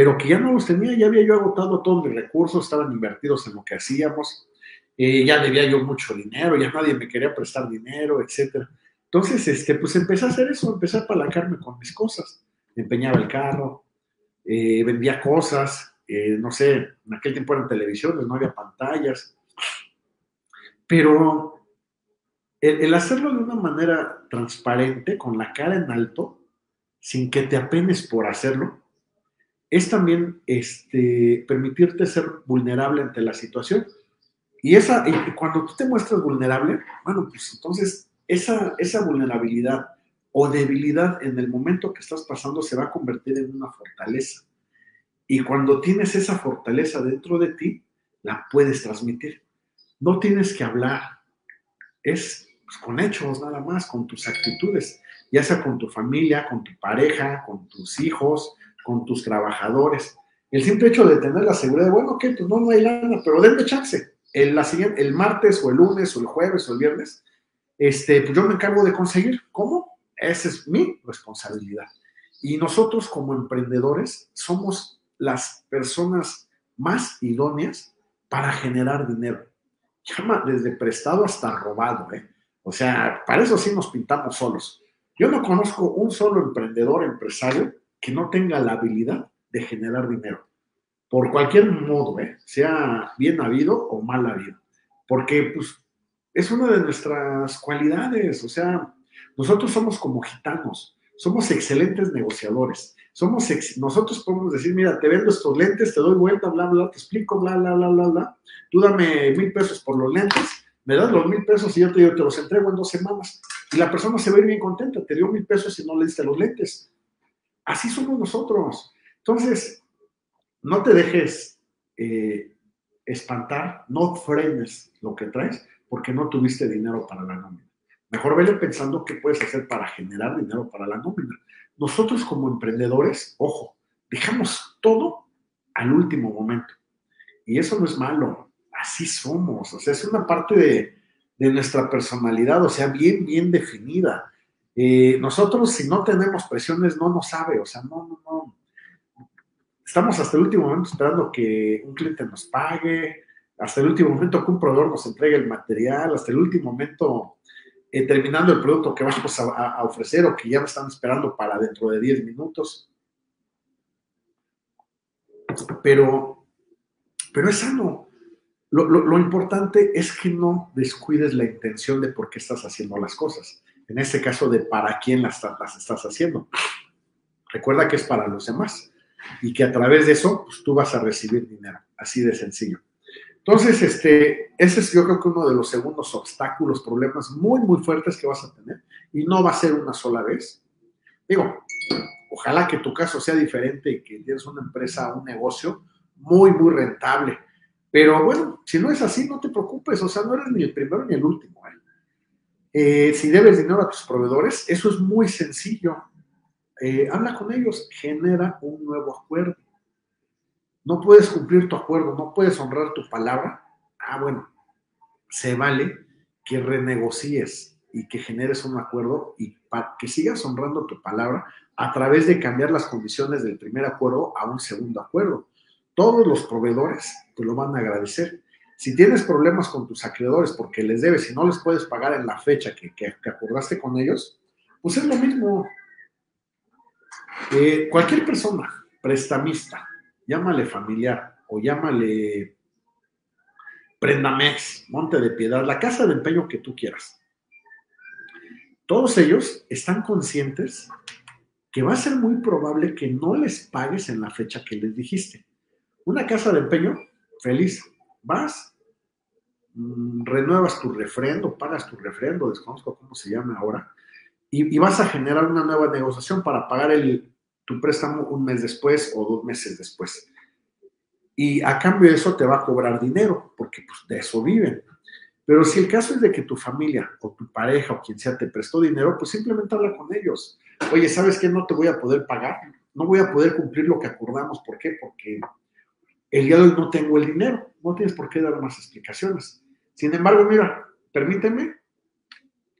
Speaker 1: Pero que ya no los tenía, ya había yo agotado todos mis recursos, estaban invertidos en lo que hacíamos, eh, ya debía yo mucho dinero, ya nadie me quería prestar dinero, etcétera. Entonces, este, pues empecé a hacer eso, empecé a apalancarme con mis cosas. Empeñaba el carro, eh, vendía cosas, eh, no sé, en aquel tiempo eran televisiones, no había pantallas, pero el, hacerlo de una manera transparente, con la cara en alto, sin que te apenes por hacerlo, es también este, permitirte ser vulnerable ante la situación. Y, esa, cuando tú te muestras vulnerable, bueno, pues entonces esa, esa vulnerabilidad o debilidad en el momento que estás pasando se va a convertir en una fortaleza. Y cuando tienes esa fortaleza dentro de ti, la puedes transmitir. No tienes que hablar, es pues, con hechos nada más, con tus actitudes, ya sea con tu familia, con tu pareja, con tus hijos, con tus trabajadores. El simple hecho de tener la seguridad de, bueno, ok, pues no, no hay lana, pero denme chance. El, el martes o el lunes o el jueves o el viernes, este, pues yo me encargo de conseguir. ¿Cómo? Esa es mi responsabilidad. Y nosotros como emprendedores somos las personas más idóneas para generar dinero. Llama desde prestado hasta robado, ¿eh? O sea, para eso sí nos pintamos solos. Yo no conozco un solo emprendedor, empresario, que no tenga la habilidad de generar dinero. Por cualquier modo, ¿eh? sea bien habido o mal habido. Porque, pues, es una de nuestras cualidades. O sea, nosotros somos como gitanos, somos excelentes negociadores. Somos nosotros podemos decir, mira, te vendo estos lentes, te doy vuelta, bla, bla, te explico, bla, bla, bla, bla, bla. Tú dame mil pesos por los lentes, me das los mil pesos y yo te, te los entrego en dos semanas. Y la persona se va a ir bien contenta, te dio mil pesos y no le diste los lentes. Así somos nosotros. Entonces, no te dejes eh, espantar, no frenes lo que traes porque no tuviste dinero para la nómina. Mejor vele pensando qué puedes hacer para generar dinero para la nómina. Nosotros como emprendedores, ojo, dejamos todo al último momento. Y eso no es malo, así somos, o sea, es una parte de, nuestra personalidad, o sea, bien, bien definida. Eh, nosotros si no tenemos presiones no nos sabe, o sea, no, no, no. Estamos hasta el último momento esperando que un cliente nos pague, hasta el último momento que un proveedor nos entregue el material, hasta el último momento eh, terminando el producto que vamos a, ofrecer o que ya me están esperando para dentro de 10 minutos. Pero, pero es sano. Lo, importante es que no descuides la intención de por qué estás haciendo las cosas. En este caso, de para quién las, estás haciendo. Recuerda que es para los demás y que a través de eso pues, tú vas a recibir dinero. Así de sencillo. Entonces, este, ese es yo creo que uno de los segundos obstáculos, problemas muy, muy fuertes que vas a tener y no va a ser una sola vez. Digo, ojalá que tu caso sea diferente y que tienes una empresa, un negocio muy, muy rentable. Pero bueno, si no es así, no te preocupes, o sea, no eres ni el primero ni el último. ¿eh? Eh, si debes dinero a tus proveedores, eso es muy sencillo. Eh, habla con ellos, genera un nuevo acuerdo no puedes cumplir tu acuerdo, no puedes honrar tu palabra, ah, bueno, se vale que renegocies y que generes un acuerdo y que sigas honrando tu palabra a través de cambiar las condiciones del primer acuerdo a un segundo acuerdo. Todos los proveedores te lo van a agradecer. Si tienes problemas con tus acreedores porque les debes y no les puedes pagar en la fecha que, acordaste con ellos, pues es lo mismo. Eh, cualquier persona prestamista llámale familiar o llámale Prendamex, Monte de Piedad, la casa de empeño que tú quieras. Todos ellos están conscientes que va a ser muy probable que no les pagues en la fecha que les dijiste. Una casa de empeño, feliz, vas, mm, renuevas tu refrendo, pagas tu refrendo, desconozco cómo se llama ahora, y, vas a generar una nueva negociación para pagar el, tu préstamo un mes después o dos meses después. Y a cambio de eso te va a cobrar dinero, porque pues, de eso viven. Pero si el caso es de que tu familia o tu pareja o quien sea te prestó dinero, pues simplemente habla con ellos. Oye, ¿sabes qué? No te voy a poder pagar, no voy a poder cumplir lo que acordamos. ¿Por qué? Porque el día de hoy no tengo el dinero. No tienes por qué dar más explicaciones. Sin embargo, mira, permíteme,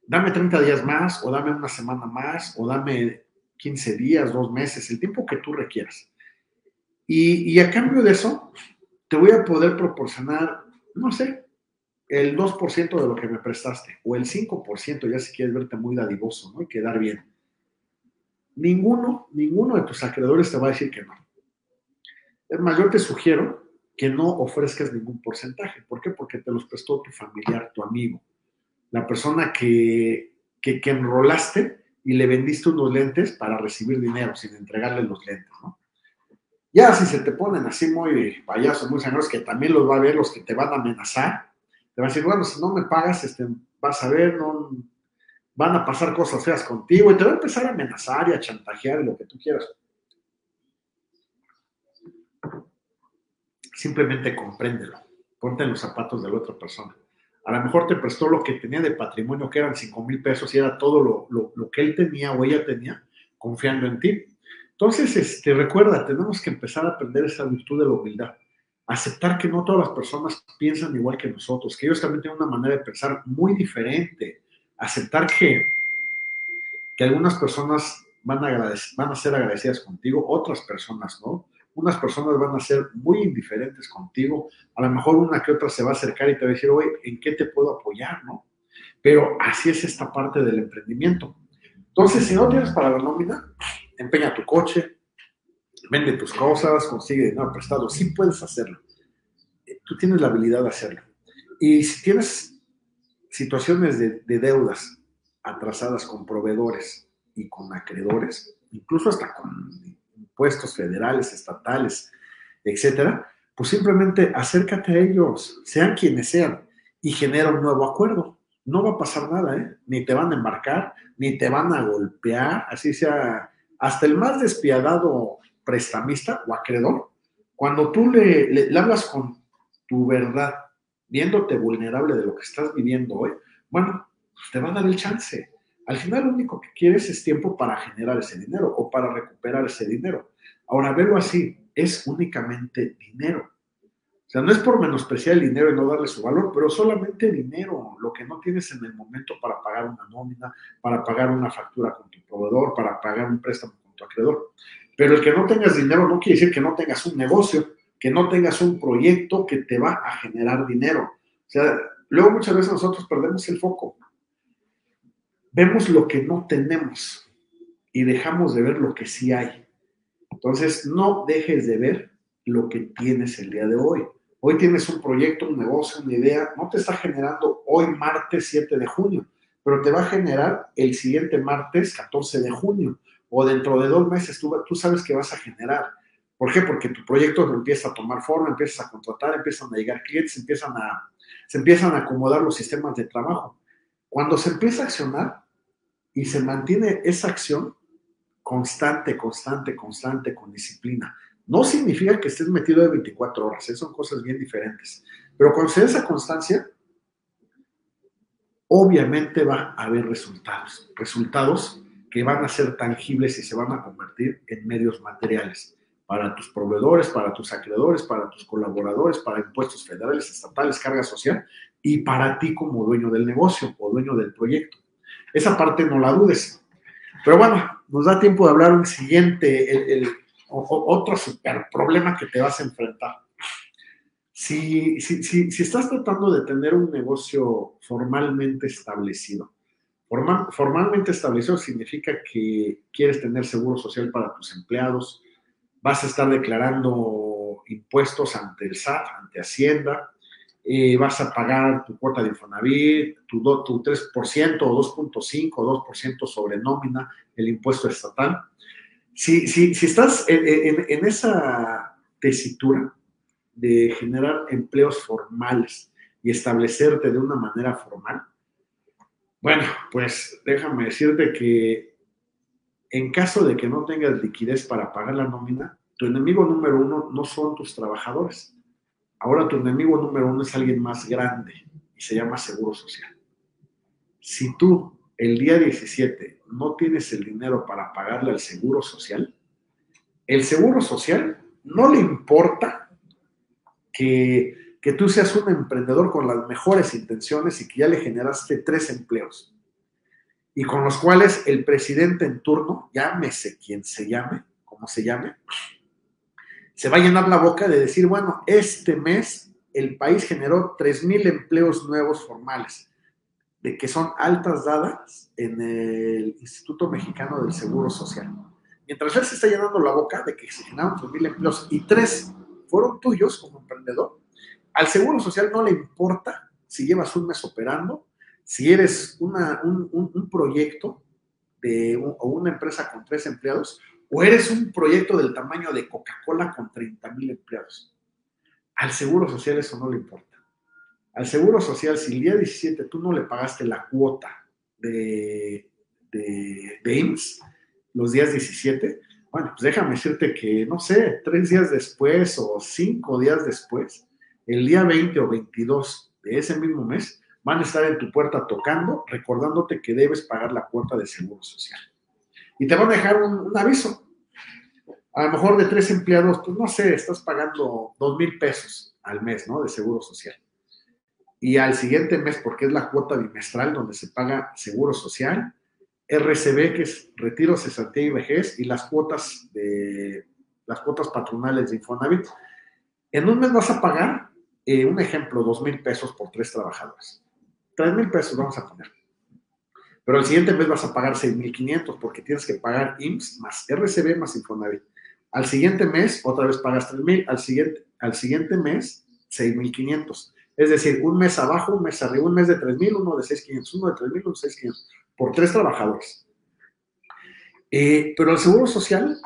Speaker 1: dame 30 días más, o dame una semana más, o dame 15 días, dos meses, el tiempo que tú requieras. Y, y a cambio de eso, te voy a poder proporcionar, no sé, el 2% de lo que me prestaste, o el 5%, ya si quieres verte muy dadivoso, ¿no? Y quedar bien. Ninguno, ninguno de tus acreedores te va a decir que no. Es más, yo te sugiero que no ofrezcas ningún porcentaje. ¿Por qué? Porque te los prestó tu familiar, tu amigo, la persona que, que, enrolaste y le vendiste unos lentes para recibir dinero sin entregarle los lentes, ¿no? Ya si se te ponen así muy payasos, muy sangros, que también los va a ver los que te van a amenazar, te van a decir, bueno, si no me pagas, este, vas a ver, no, van a pasar cosas feas contigo y te va a empezar a amenazar y a chantajear y lo que tú quieras. Simplemente compréndelo, ponte en los zapatos de la otra persona. A lo mejor te prestó lo que tenía de patrimonio, que eran 5 mil pesos, y era todo lo, lo, que él tenía o ella tenía, confiando en ti. Entonces, este, recuerda, tenemos que empezar a aprender esa virtud de la humildad. Aceptar que no todas las personas piensan igual que nosotros, que ellos también tienen una manera de pensar muy diferente. Aceptar que, que algunas personas van a, van a ser agradecidas contigo, otras personas no unas personas van a ser muy indiferentes contigo, a lo mejor una que otra se va a acercar y te va a decir, oye, ¿en qué te puedo apoyar? ¿no? Pero así es esta parte del emprendimiento. Entonces, si no tienes para la nómina, empeña tu coche, vende tus cosas, consigue dinero prestado, sí puedes hacerlo. Tú tienes la habilidad de hacerlo. Y si tienes situaciones de, de deudas atrasadas con proveedores y con acreedores, incluso hasta con impuestos federales, estatales, etcétera, pues simplemente acércate a ellos, sean quienes sean, y genera un nuevo acuerdo. No va a pasar nada, ¿eh? Ni te van a embarcar, ni te van a golpear, así sea, hasta el más despiadado prestamista o acreedor, cuando tú le, hablas con tu verdad, viéndote vulnerable de lo que estás viviendo hoy, bueno, pues te va a dar el chance. Al final lo único que quieres es tiempo para generar ese dinero o para recuperar ese dinero. Ahora, verlo así, es únicamente dinero. O sea, no es por menospreciar el dinero y no darle su valor, pero solamente dinero, lo que no tienes en el momento para pagar una nómina, para pagar una factura con tu proveedor, para pagar un préstamo con tu acreedor. Pero el que no tengas dinero no quiere decir que no tengas un negocio, que no tengas un proyecto que te va a generar dinero. O sea, luego muchas veces nosotros perdemos el foco vemos lo que no tenemos y dejamos de ver lo que sí hay. Entonces, no dejes de ver lo que tienes el día de hoy. Hoy tienes un proyecto, un negocio, una idea, no te está generando hoy martes 7 de junio, pero te va a generar el siguiente martes 14 de junio o dentro de dos meses tú, tú sabes que vas a generar. ¿Por qué? Porque tu proyecto empieza a tomar forma, empiezas a contratar, empiezan a llegar clientes, empiezan a, se empiezan a acomodar los sistemas de trabajo. Cuando se empieza a accionar y se mantiene esa acción constante, constante, constante, con disciplina, no significa que estés metido de 24 horas, ¿eh? son cosas bien diferentes. Pero con esa constancia, obviamente va a haber resultados, resultados que van a ser tangibles y se van a convertir en medios materiales para tus proveedores, para tus acreedores, para tus colaboradores, para impuestos federales, estatales, carga social y para ti como dueño del negocio o dueño del proyecto. Esa parte no la dudes. Pero bueno, nos da tiempo de hablar un siguiente, el, otro super problema que te vas a enfrentar. Si, si, si, estás tratando de tener un negocio formalmente establecido, formalmente establecido significa que quieres tener seguro social para tus empleados, vas a estar declarando impuestos ante el SAT, ante Hacienda, eh, vas a pagar tu cuota de Infonavit, tu, tu 3% o 2.5 o 2% sobre nómina, el impuesto estatal. Si, si, si estás en, en esa tesitura de generar empleos formales y establecerte de una manera formal, bueno, pues déjame decirte que en caso de que no tengas liquidez para pagar la nómina, tu enemigo número uno no son tus trabajadores. Ahora tu enemigo número uno es alguien más grande y se llama Seguro Social. Si tú el día 17 no tienes el dinero para pagarle al Seguro Social, el Seguro Social no le importa que, que tú seas un emprendedor con las mejores intenciones y que ya le generaste tres empleos y con los cuales el presidente en turno, llámese quien se llame, como se llame, se va a llenar la boca de decir, bueno, este mes el país generó 3.000 empleos nuevos formales, de que son altas dadas en el Instituto Mexicano del Seguro Social. Mientras él se está llenando la boca de que se generaron 3.000 empleos y tres fueron tuyos como emprendedor, al Seguro Social no le importa si llevas un mes operando, si eres una, un, proyecto de, o una empresa con tres empleados, o eres un proyecto del tamaño de Coca-Cola con 30 mil empleados. Al Seguro Social eso no le importa. Al Seguro Social, si el día 17 tú no le pagaste la cuota de, de, de IMSS, los días 17, bueno, pues déjame decirte que, no sé, tres días después o cinco días después, el día 20 o 22 de ese mismo mes, van a estar en tu puerta tocando, recordándote que debes pagar la cuota de seguro social. Y te van a dejar un, aviso. A lo mejor de tres empleados, pues no sé, estás pagando dos mil pesos al mes, ¿no? De seguro social. Y al siguiente mes, porque es la cuota bimestral donde se paga seguro social, RCB, que es retiro, cesantía y vejez, y las cuotas de las cuotas patronales de Infonavit. En un mes vas a pagar, eh, un ejemplo, dos mil pesos por tres trabajadores. 3 mil pesos vamos a poner. Pero el siguiente mes vas a pagar 6.500 porque tienes que pagar IMSS más RCB más Infonavit. Al siguiente mes, otra vez pagas 3.000. Al siguiente, al siguiente mes, 6.500. Es decir, un mes abajo, un mes arriba, un mes de 3.000, uno de 6.500, uno de 3.000, uno de 6.500, por tres trabajadores. Eh, pero al Seguro Social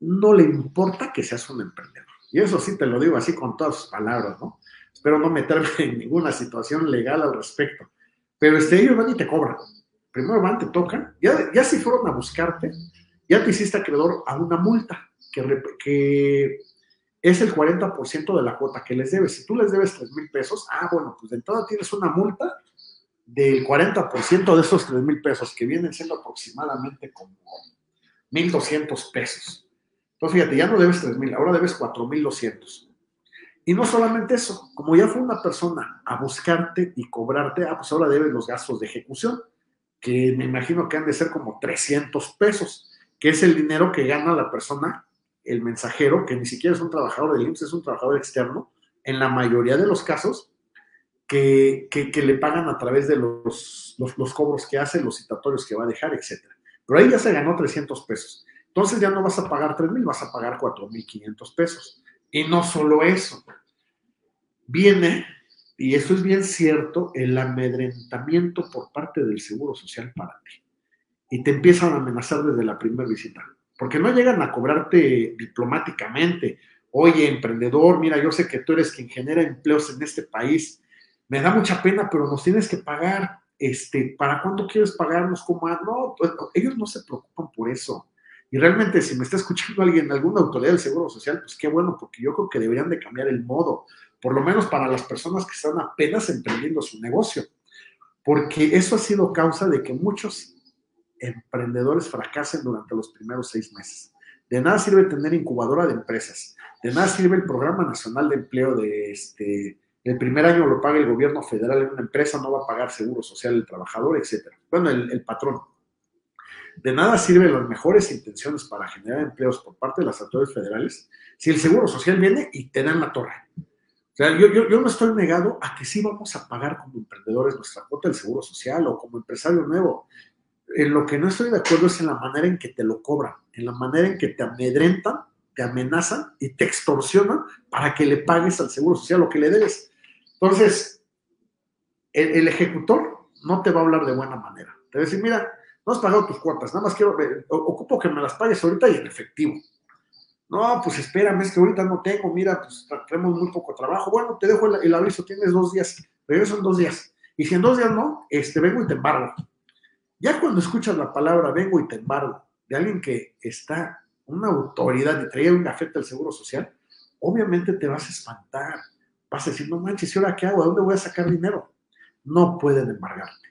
Speaker 1: no le importa que seas un emprendedor. Y eso sí te lo digo así con todas sus palabras, ¿no? Espero no meterme en ninguna situación legal al respecto. Pero este, ellos van y te cobran. Primero van, te tocan. Ya, ya si fueron a buscarte, ya te hiciste acreedor a una multa que, es el 40% de la cuota que les debes. Si tú les debes 3 mil pesos, ah, bueno, pues de entrada tienes una multa del 40% de esos 3 mil pesos, que vienen siendo aproximadamente como 1.200 pesos. Entonces, fíjate, ya no debes 3 mil, ahora debes 4.200. Y no solamente eso, como ya fue una persona a buscarte y cobrarte, ah, pues ahora debes los gastos de ejecución, que me imagino que han de ser como 300 pesos, que es el dinero que gana la persona, el mensajero, que ni siquiera es un trabajador del IMSS, es un trabajador externo, en la mayoría de los casos, que, que, le pagan a través de los, los, cobros que hace, los citatorios que va a dejar, etc. Pero ahí ya se ganó 300 pesos. Entonces ya no vas a pagar 3 mil, vas a pagar 4.500 pesos. Y no solo eso, viene, y eso es bien cierto, el amedrentamiento por parte del Seguro Social para ti. Y te empiezan a amenazar desde la primera visita, porque no llegan a cobrarte diplomáticamente. Oye, emprendedor, mira, yo sé que tú eres quien genera empleos en este país. Me da mucha pena, pero nos tienes que pagar. Este, ¿Para cuándo quieres pagarnos? como No, pues, ellos no se preocupan por eso y realmente si me está escuchando alguien, alguna autoridad del Seguro Social, pues qué bueno, porque yo creo que deberían de cambiar el modo, por lo menos para las personas que están apenas emprendiendo su negocio, porque eso ha sido causa de que muchos emprendedores fracasen durante los primeros seis meses. De nada sirve tener incubadora de empresas, de nada sirve el Programa Nacional de Empleo de este, el primer año lo paga el gobierno federal en una empresa, no va a pagar seguro social el trabajador, etcétera. Bueno, el, patrón. De nada sirven las mejores intenciones para generar empleos por parte de las autoridades federales si el Seguro Social viene y te dan la torre. O sea, yo, yo, no estoy negado a que sí vamos a pagar como emprendedores nuestra cuota del Seguro Social o como empresario nuevo. En lo que no estoy de acuerdo es en la manera en que te lo cobran, en la manera en que te amedrentan, te amenazan y te extorsionan para que le pagues al Seguro Social lo que le debes. Entonces, el, ejecutor no te va a hablar de buena manera. Te va a decir, mira, no has pagado tus cuotas, nada más quiero, ocupo que me las pagues ahorita y en efectivo. No, pues espérame, es que ahorita no tengo, mira, pues tenemos muy poco trabajo. Bueno, te dejo el, aviso, tienes dos días, pero son dos días. Y si en dos días no, este, vengo y te embargo. Ya cuando escuchas la palabra vengo y te embargo de alguien que está, una autoridad y traía un gafete al Seguro Social, obviamente te vas a espantar. Vas a decir, no manches, ¿y ahora qué hago? ¿De dónde voy a sacar dinero? No pueden embargarte.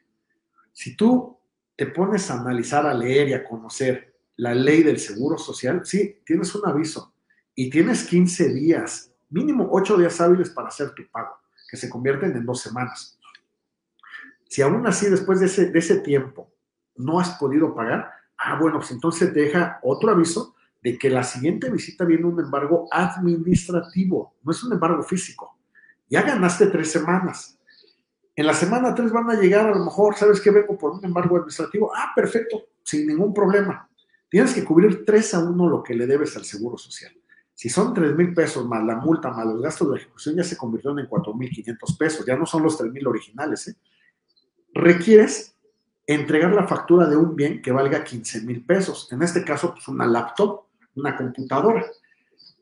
Speaker 1: Si tú te pones a analizar, a leer y a conocer la ley del Seguro Social, sí, tienes un aviso y tienes 15 días, mínimo 8 días hábiles para hacer tu pago, que se convierten en dos semanas. Si aún así, después de ese tiempo, no has podido pagar, ah, bueno, pues entonces te deja otro aviso de que la siguiente visita viene un embargo administrativo, no es un embargo físico. Ya ganaste tres semanas. En la semana tres van a llegar a lo mejor, ¿sabes qué? Vengo por un embargo administrativo. Ah, perfecto, sin ningún problema. Tienes que cubrir tres a uno lo que le debes al Seguro Social. Si son tres mil pesos más la multa, más los gastos de ejecución, ya se convirtieron en cuatro mil quinientos pesos. Ya no son los tres mil originales. ¿eh? Requieres entregar la factura de un bien que valga 15 mil pesos. En este caso, pues una laptop, una computadora.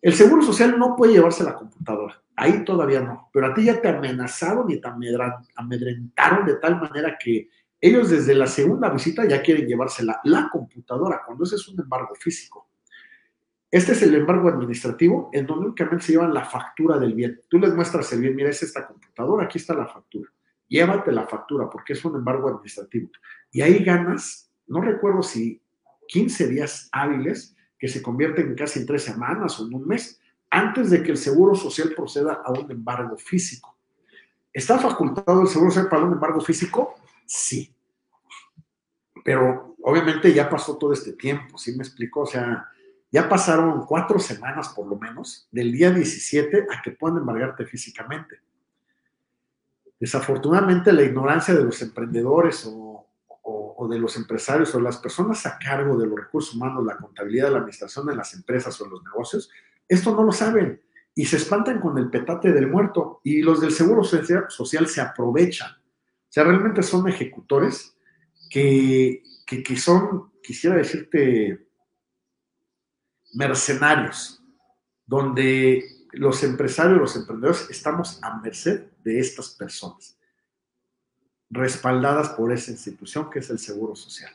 Speaker 1: El Seguro Social no puede llevarse la computadora, ahí todavía no, pero a ti ya te amenazaron y te amedrentaron de tal manera que ellos desde la segunda visita ya quieren llevarse la computadora, cuando ese es un embargo físico. Este es el embargo administrativo en donde únicamente se llevan la factura del bien. Tú les muestras el bien, mira, es esta computadora, aquí está la factura llévate la factura porque es un embargo administrativo. Y ahí ganas, no recuerdo si 15 días hábiles, que se convierten en casi en tres semanas o en un mes, antes de que el Seguro Social proceda a un embargo físico. ¿Está facultado el Seguro Social para un embargo físico? Sí. Pero obviamente ya pasó todo este tiempo, ¿sí me explico? O sea, ya pasaron cuatro semanas por lo menos, del día 17 a que puedan embargarte físicamente. Desafortunadamente, la ignorancia de los emprendedores o, de los empresarios o las personas a cargo de los recursos humanos, la contabilidad, la administración de las empresas o los negocios, esto no lo saben y se espantan con el petate del muerto y los del Seguro Social se aprovechan. O sea, realmente son ejecutores que, que son, quisiera decirte, mercenarios, donde los empresarios, los emprendedores, estamos a merced de estas personas, respaldadas por esa institución que es el Seguro Social.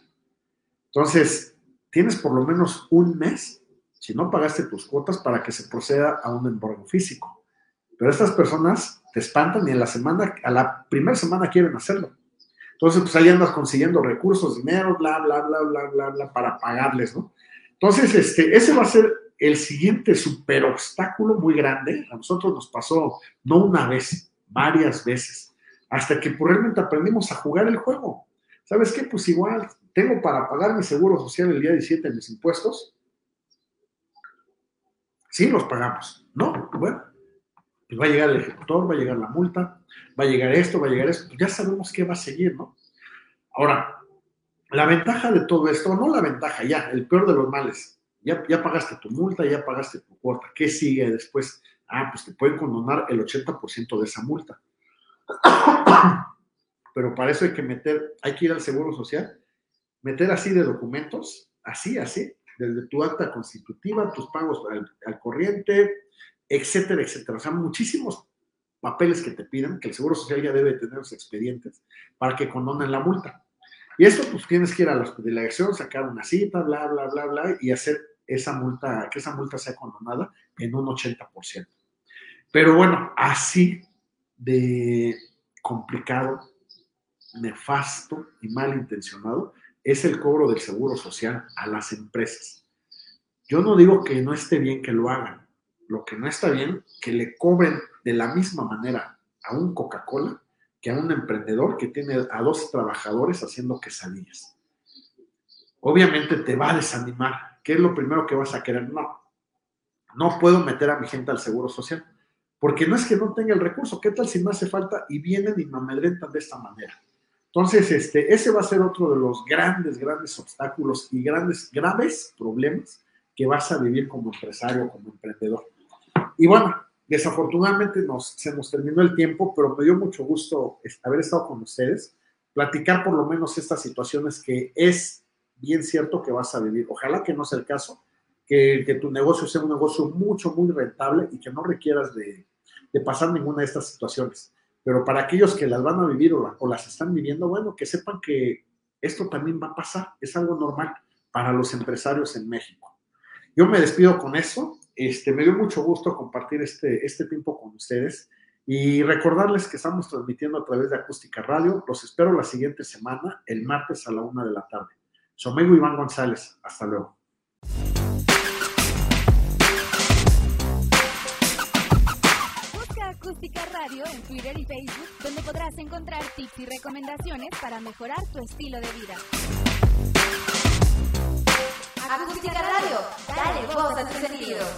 Speaker 1: Entonces, tienes por lo menos un mes, si no pagaste tus cuotas, para que se proceda a un embargo físico. Pero estas personas te espantan y en la semana, a la primera semana quieren hacerlo. Entonces, pues ahí andas consiguiendo recursos, dinero, bla, bla, bla, bla, bla, bla, para pagarles, ¿no? Entonces, este, ese va a ser el siguiente super obstáculo muy grande. A nosotros nos pasó no una vez, varias veces, hasta que pues, realmente aprendimos a jugar el juego. ¿Sabes qué? Pues igual, tengo para pagar mi seguro social el día 17 de mis impuestos. Sí, los pagamos. No, bueno, pues va a llegar el ejecutor, va a llegar la multa, va a llegar esto, va a llegar esto, pues ya sabemos qué va a seguir, ¿no? Ahora, la ventaja de todo esto, no la ventaja ya, el peor de los males, ya, ya pagaste tu multa, ya pagaste tu cuota, ¿qué sigue después? Ah, pues te pueden condonar el 80% de esa multa. Pero para eso hay que meter, hay que ir al Seguro Social, meter así de documentos, así, así, desde tu acta constitutiva, tus pagos al, corriente, etcétera, etcétera. O sea, muchísimos papeles que te piden, que el Seguro Social ya debe tener los expedientes para que condonen la multa. Y esto, pues tienes que ir a la delegación, sacar una cita, bla, bla, bla, bla, y hacer esa multa, que esa multa sea condonada en un 80%. Pero bueno, así de complicado, nefasto y malintencionado es el cobro del seguro social a las empresas. Yo no digo que no esté bien que lo hagan, lo que no está bien, que le cobren de la misma manera a un Coca-Cola que a un emprendedor que tiene a dos trabajadores haciendo quesadillas. Obviamente te va a desanimar, ¿qué es lo primero que vas a querer? No, no puedo meter a mi gente al seguro social, porque no es que no tenga el recurso, ¿qué tal si me hace falta y vienen y me amedrentan de esta manera? Entonces, este, ese va a ser otro de los grandes, grandes obstáculos y grandes, graves problemas que vas a vivir como empresario, como emprendedor. Y bueno, Desafortunadamente nos, se nos terminó el tiempo, pero me dio mucho gusto haber estado con ustedes, platicar por lo menos estas situaciones que es bien cierto que vas a vivir. Ojalá que no sea el caso, que, tu negocio sea un negocio mucho, muy rentable y que no requieras de, de pasar ninguna de estas situaciones. Pero para aquellos que las van a vivir o, o las están viviendo, bueno, que sepan que esto también va a pasar, es algo normal para los empresarios en México. Yo me despido con eso. Este, me dio mucho gusto compartir este, este tiempo con ustedes y recordarles que estamos transmitiendo a través de Acústica Radio. Los espero la siguiente semana, el martes a la una de la tarde. Su amigo Iván González. Hasta luego.
Speaker 2: Busca Acústica Radio en Twitter y Facebook, donde podrás encontrar tips y recomendaciones para mejorar tu estilo de vida. Acústica Radio, dale voz a tus sentidos.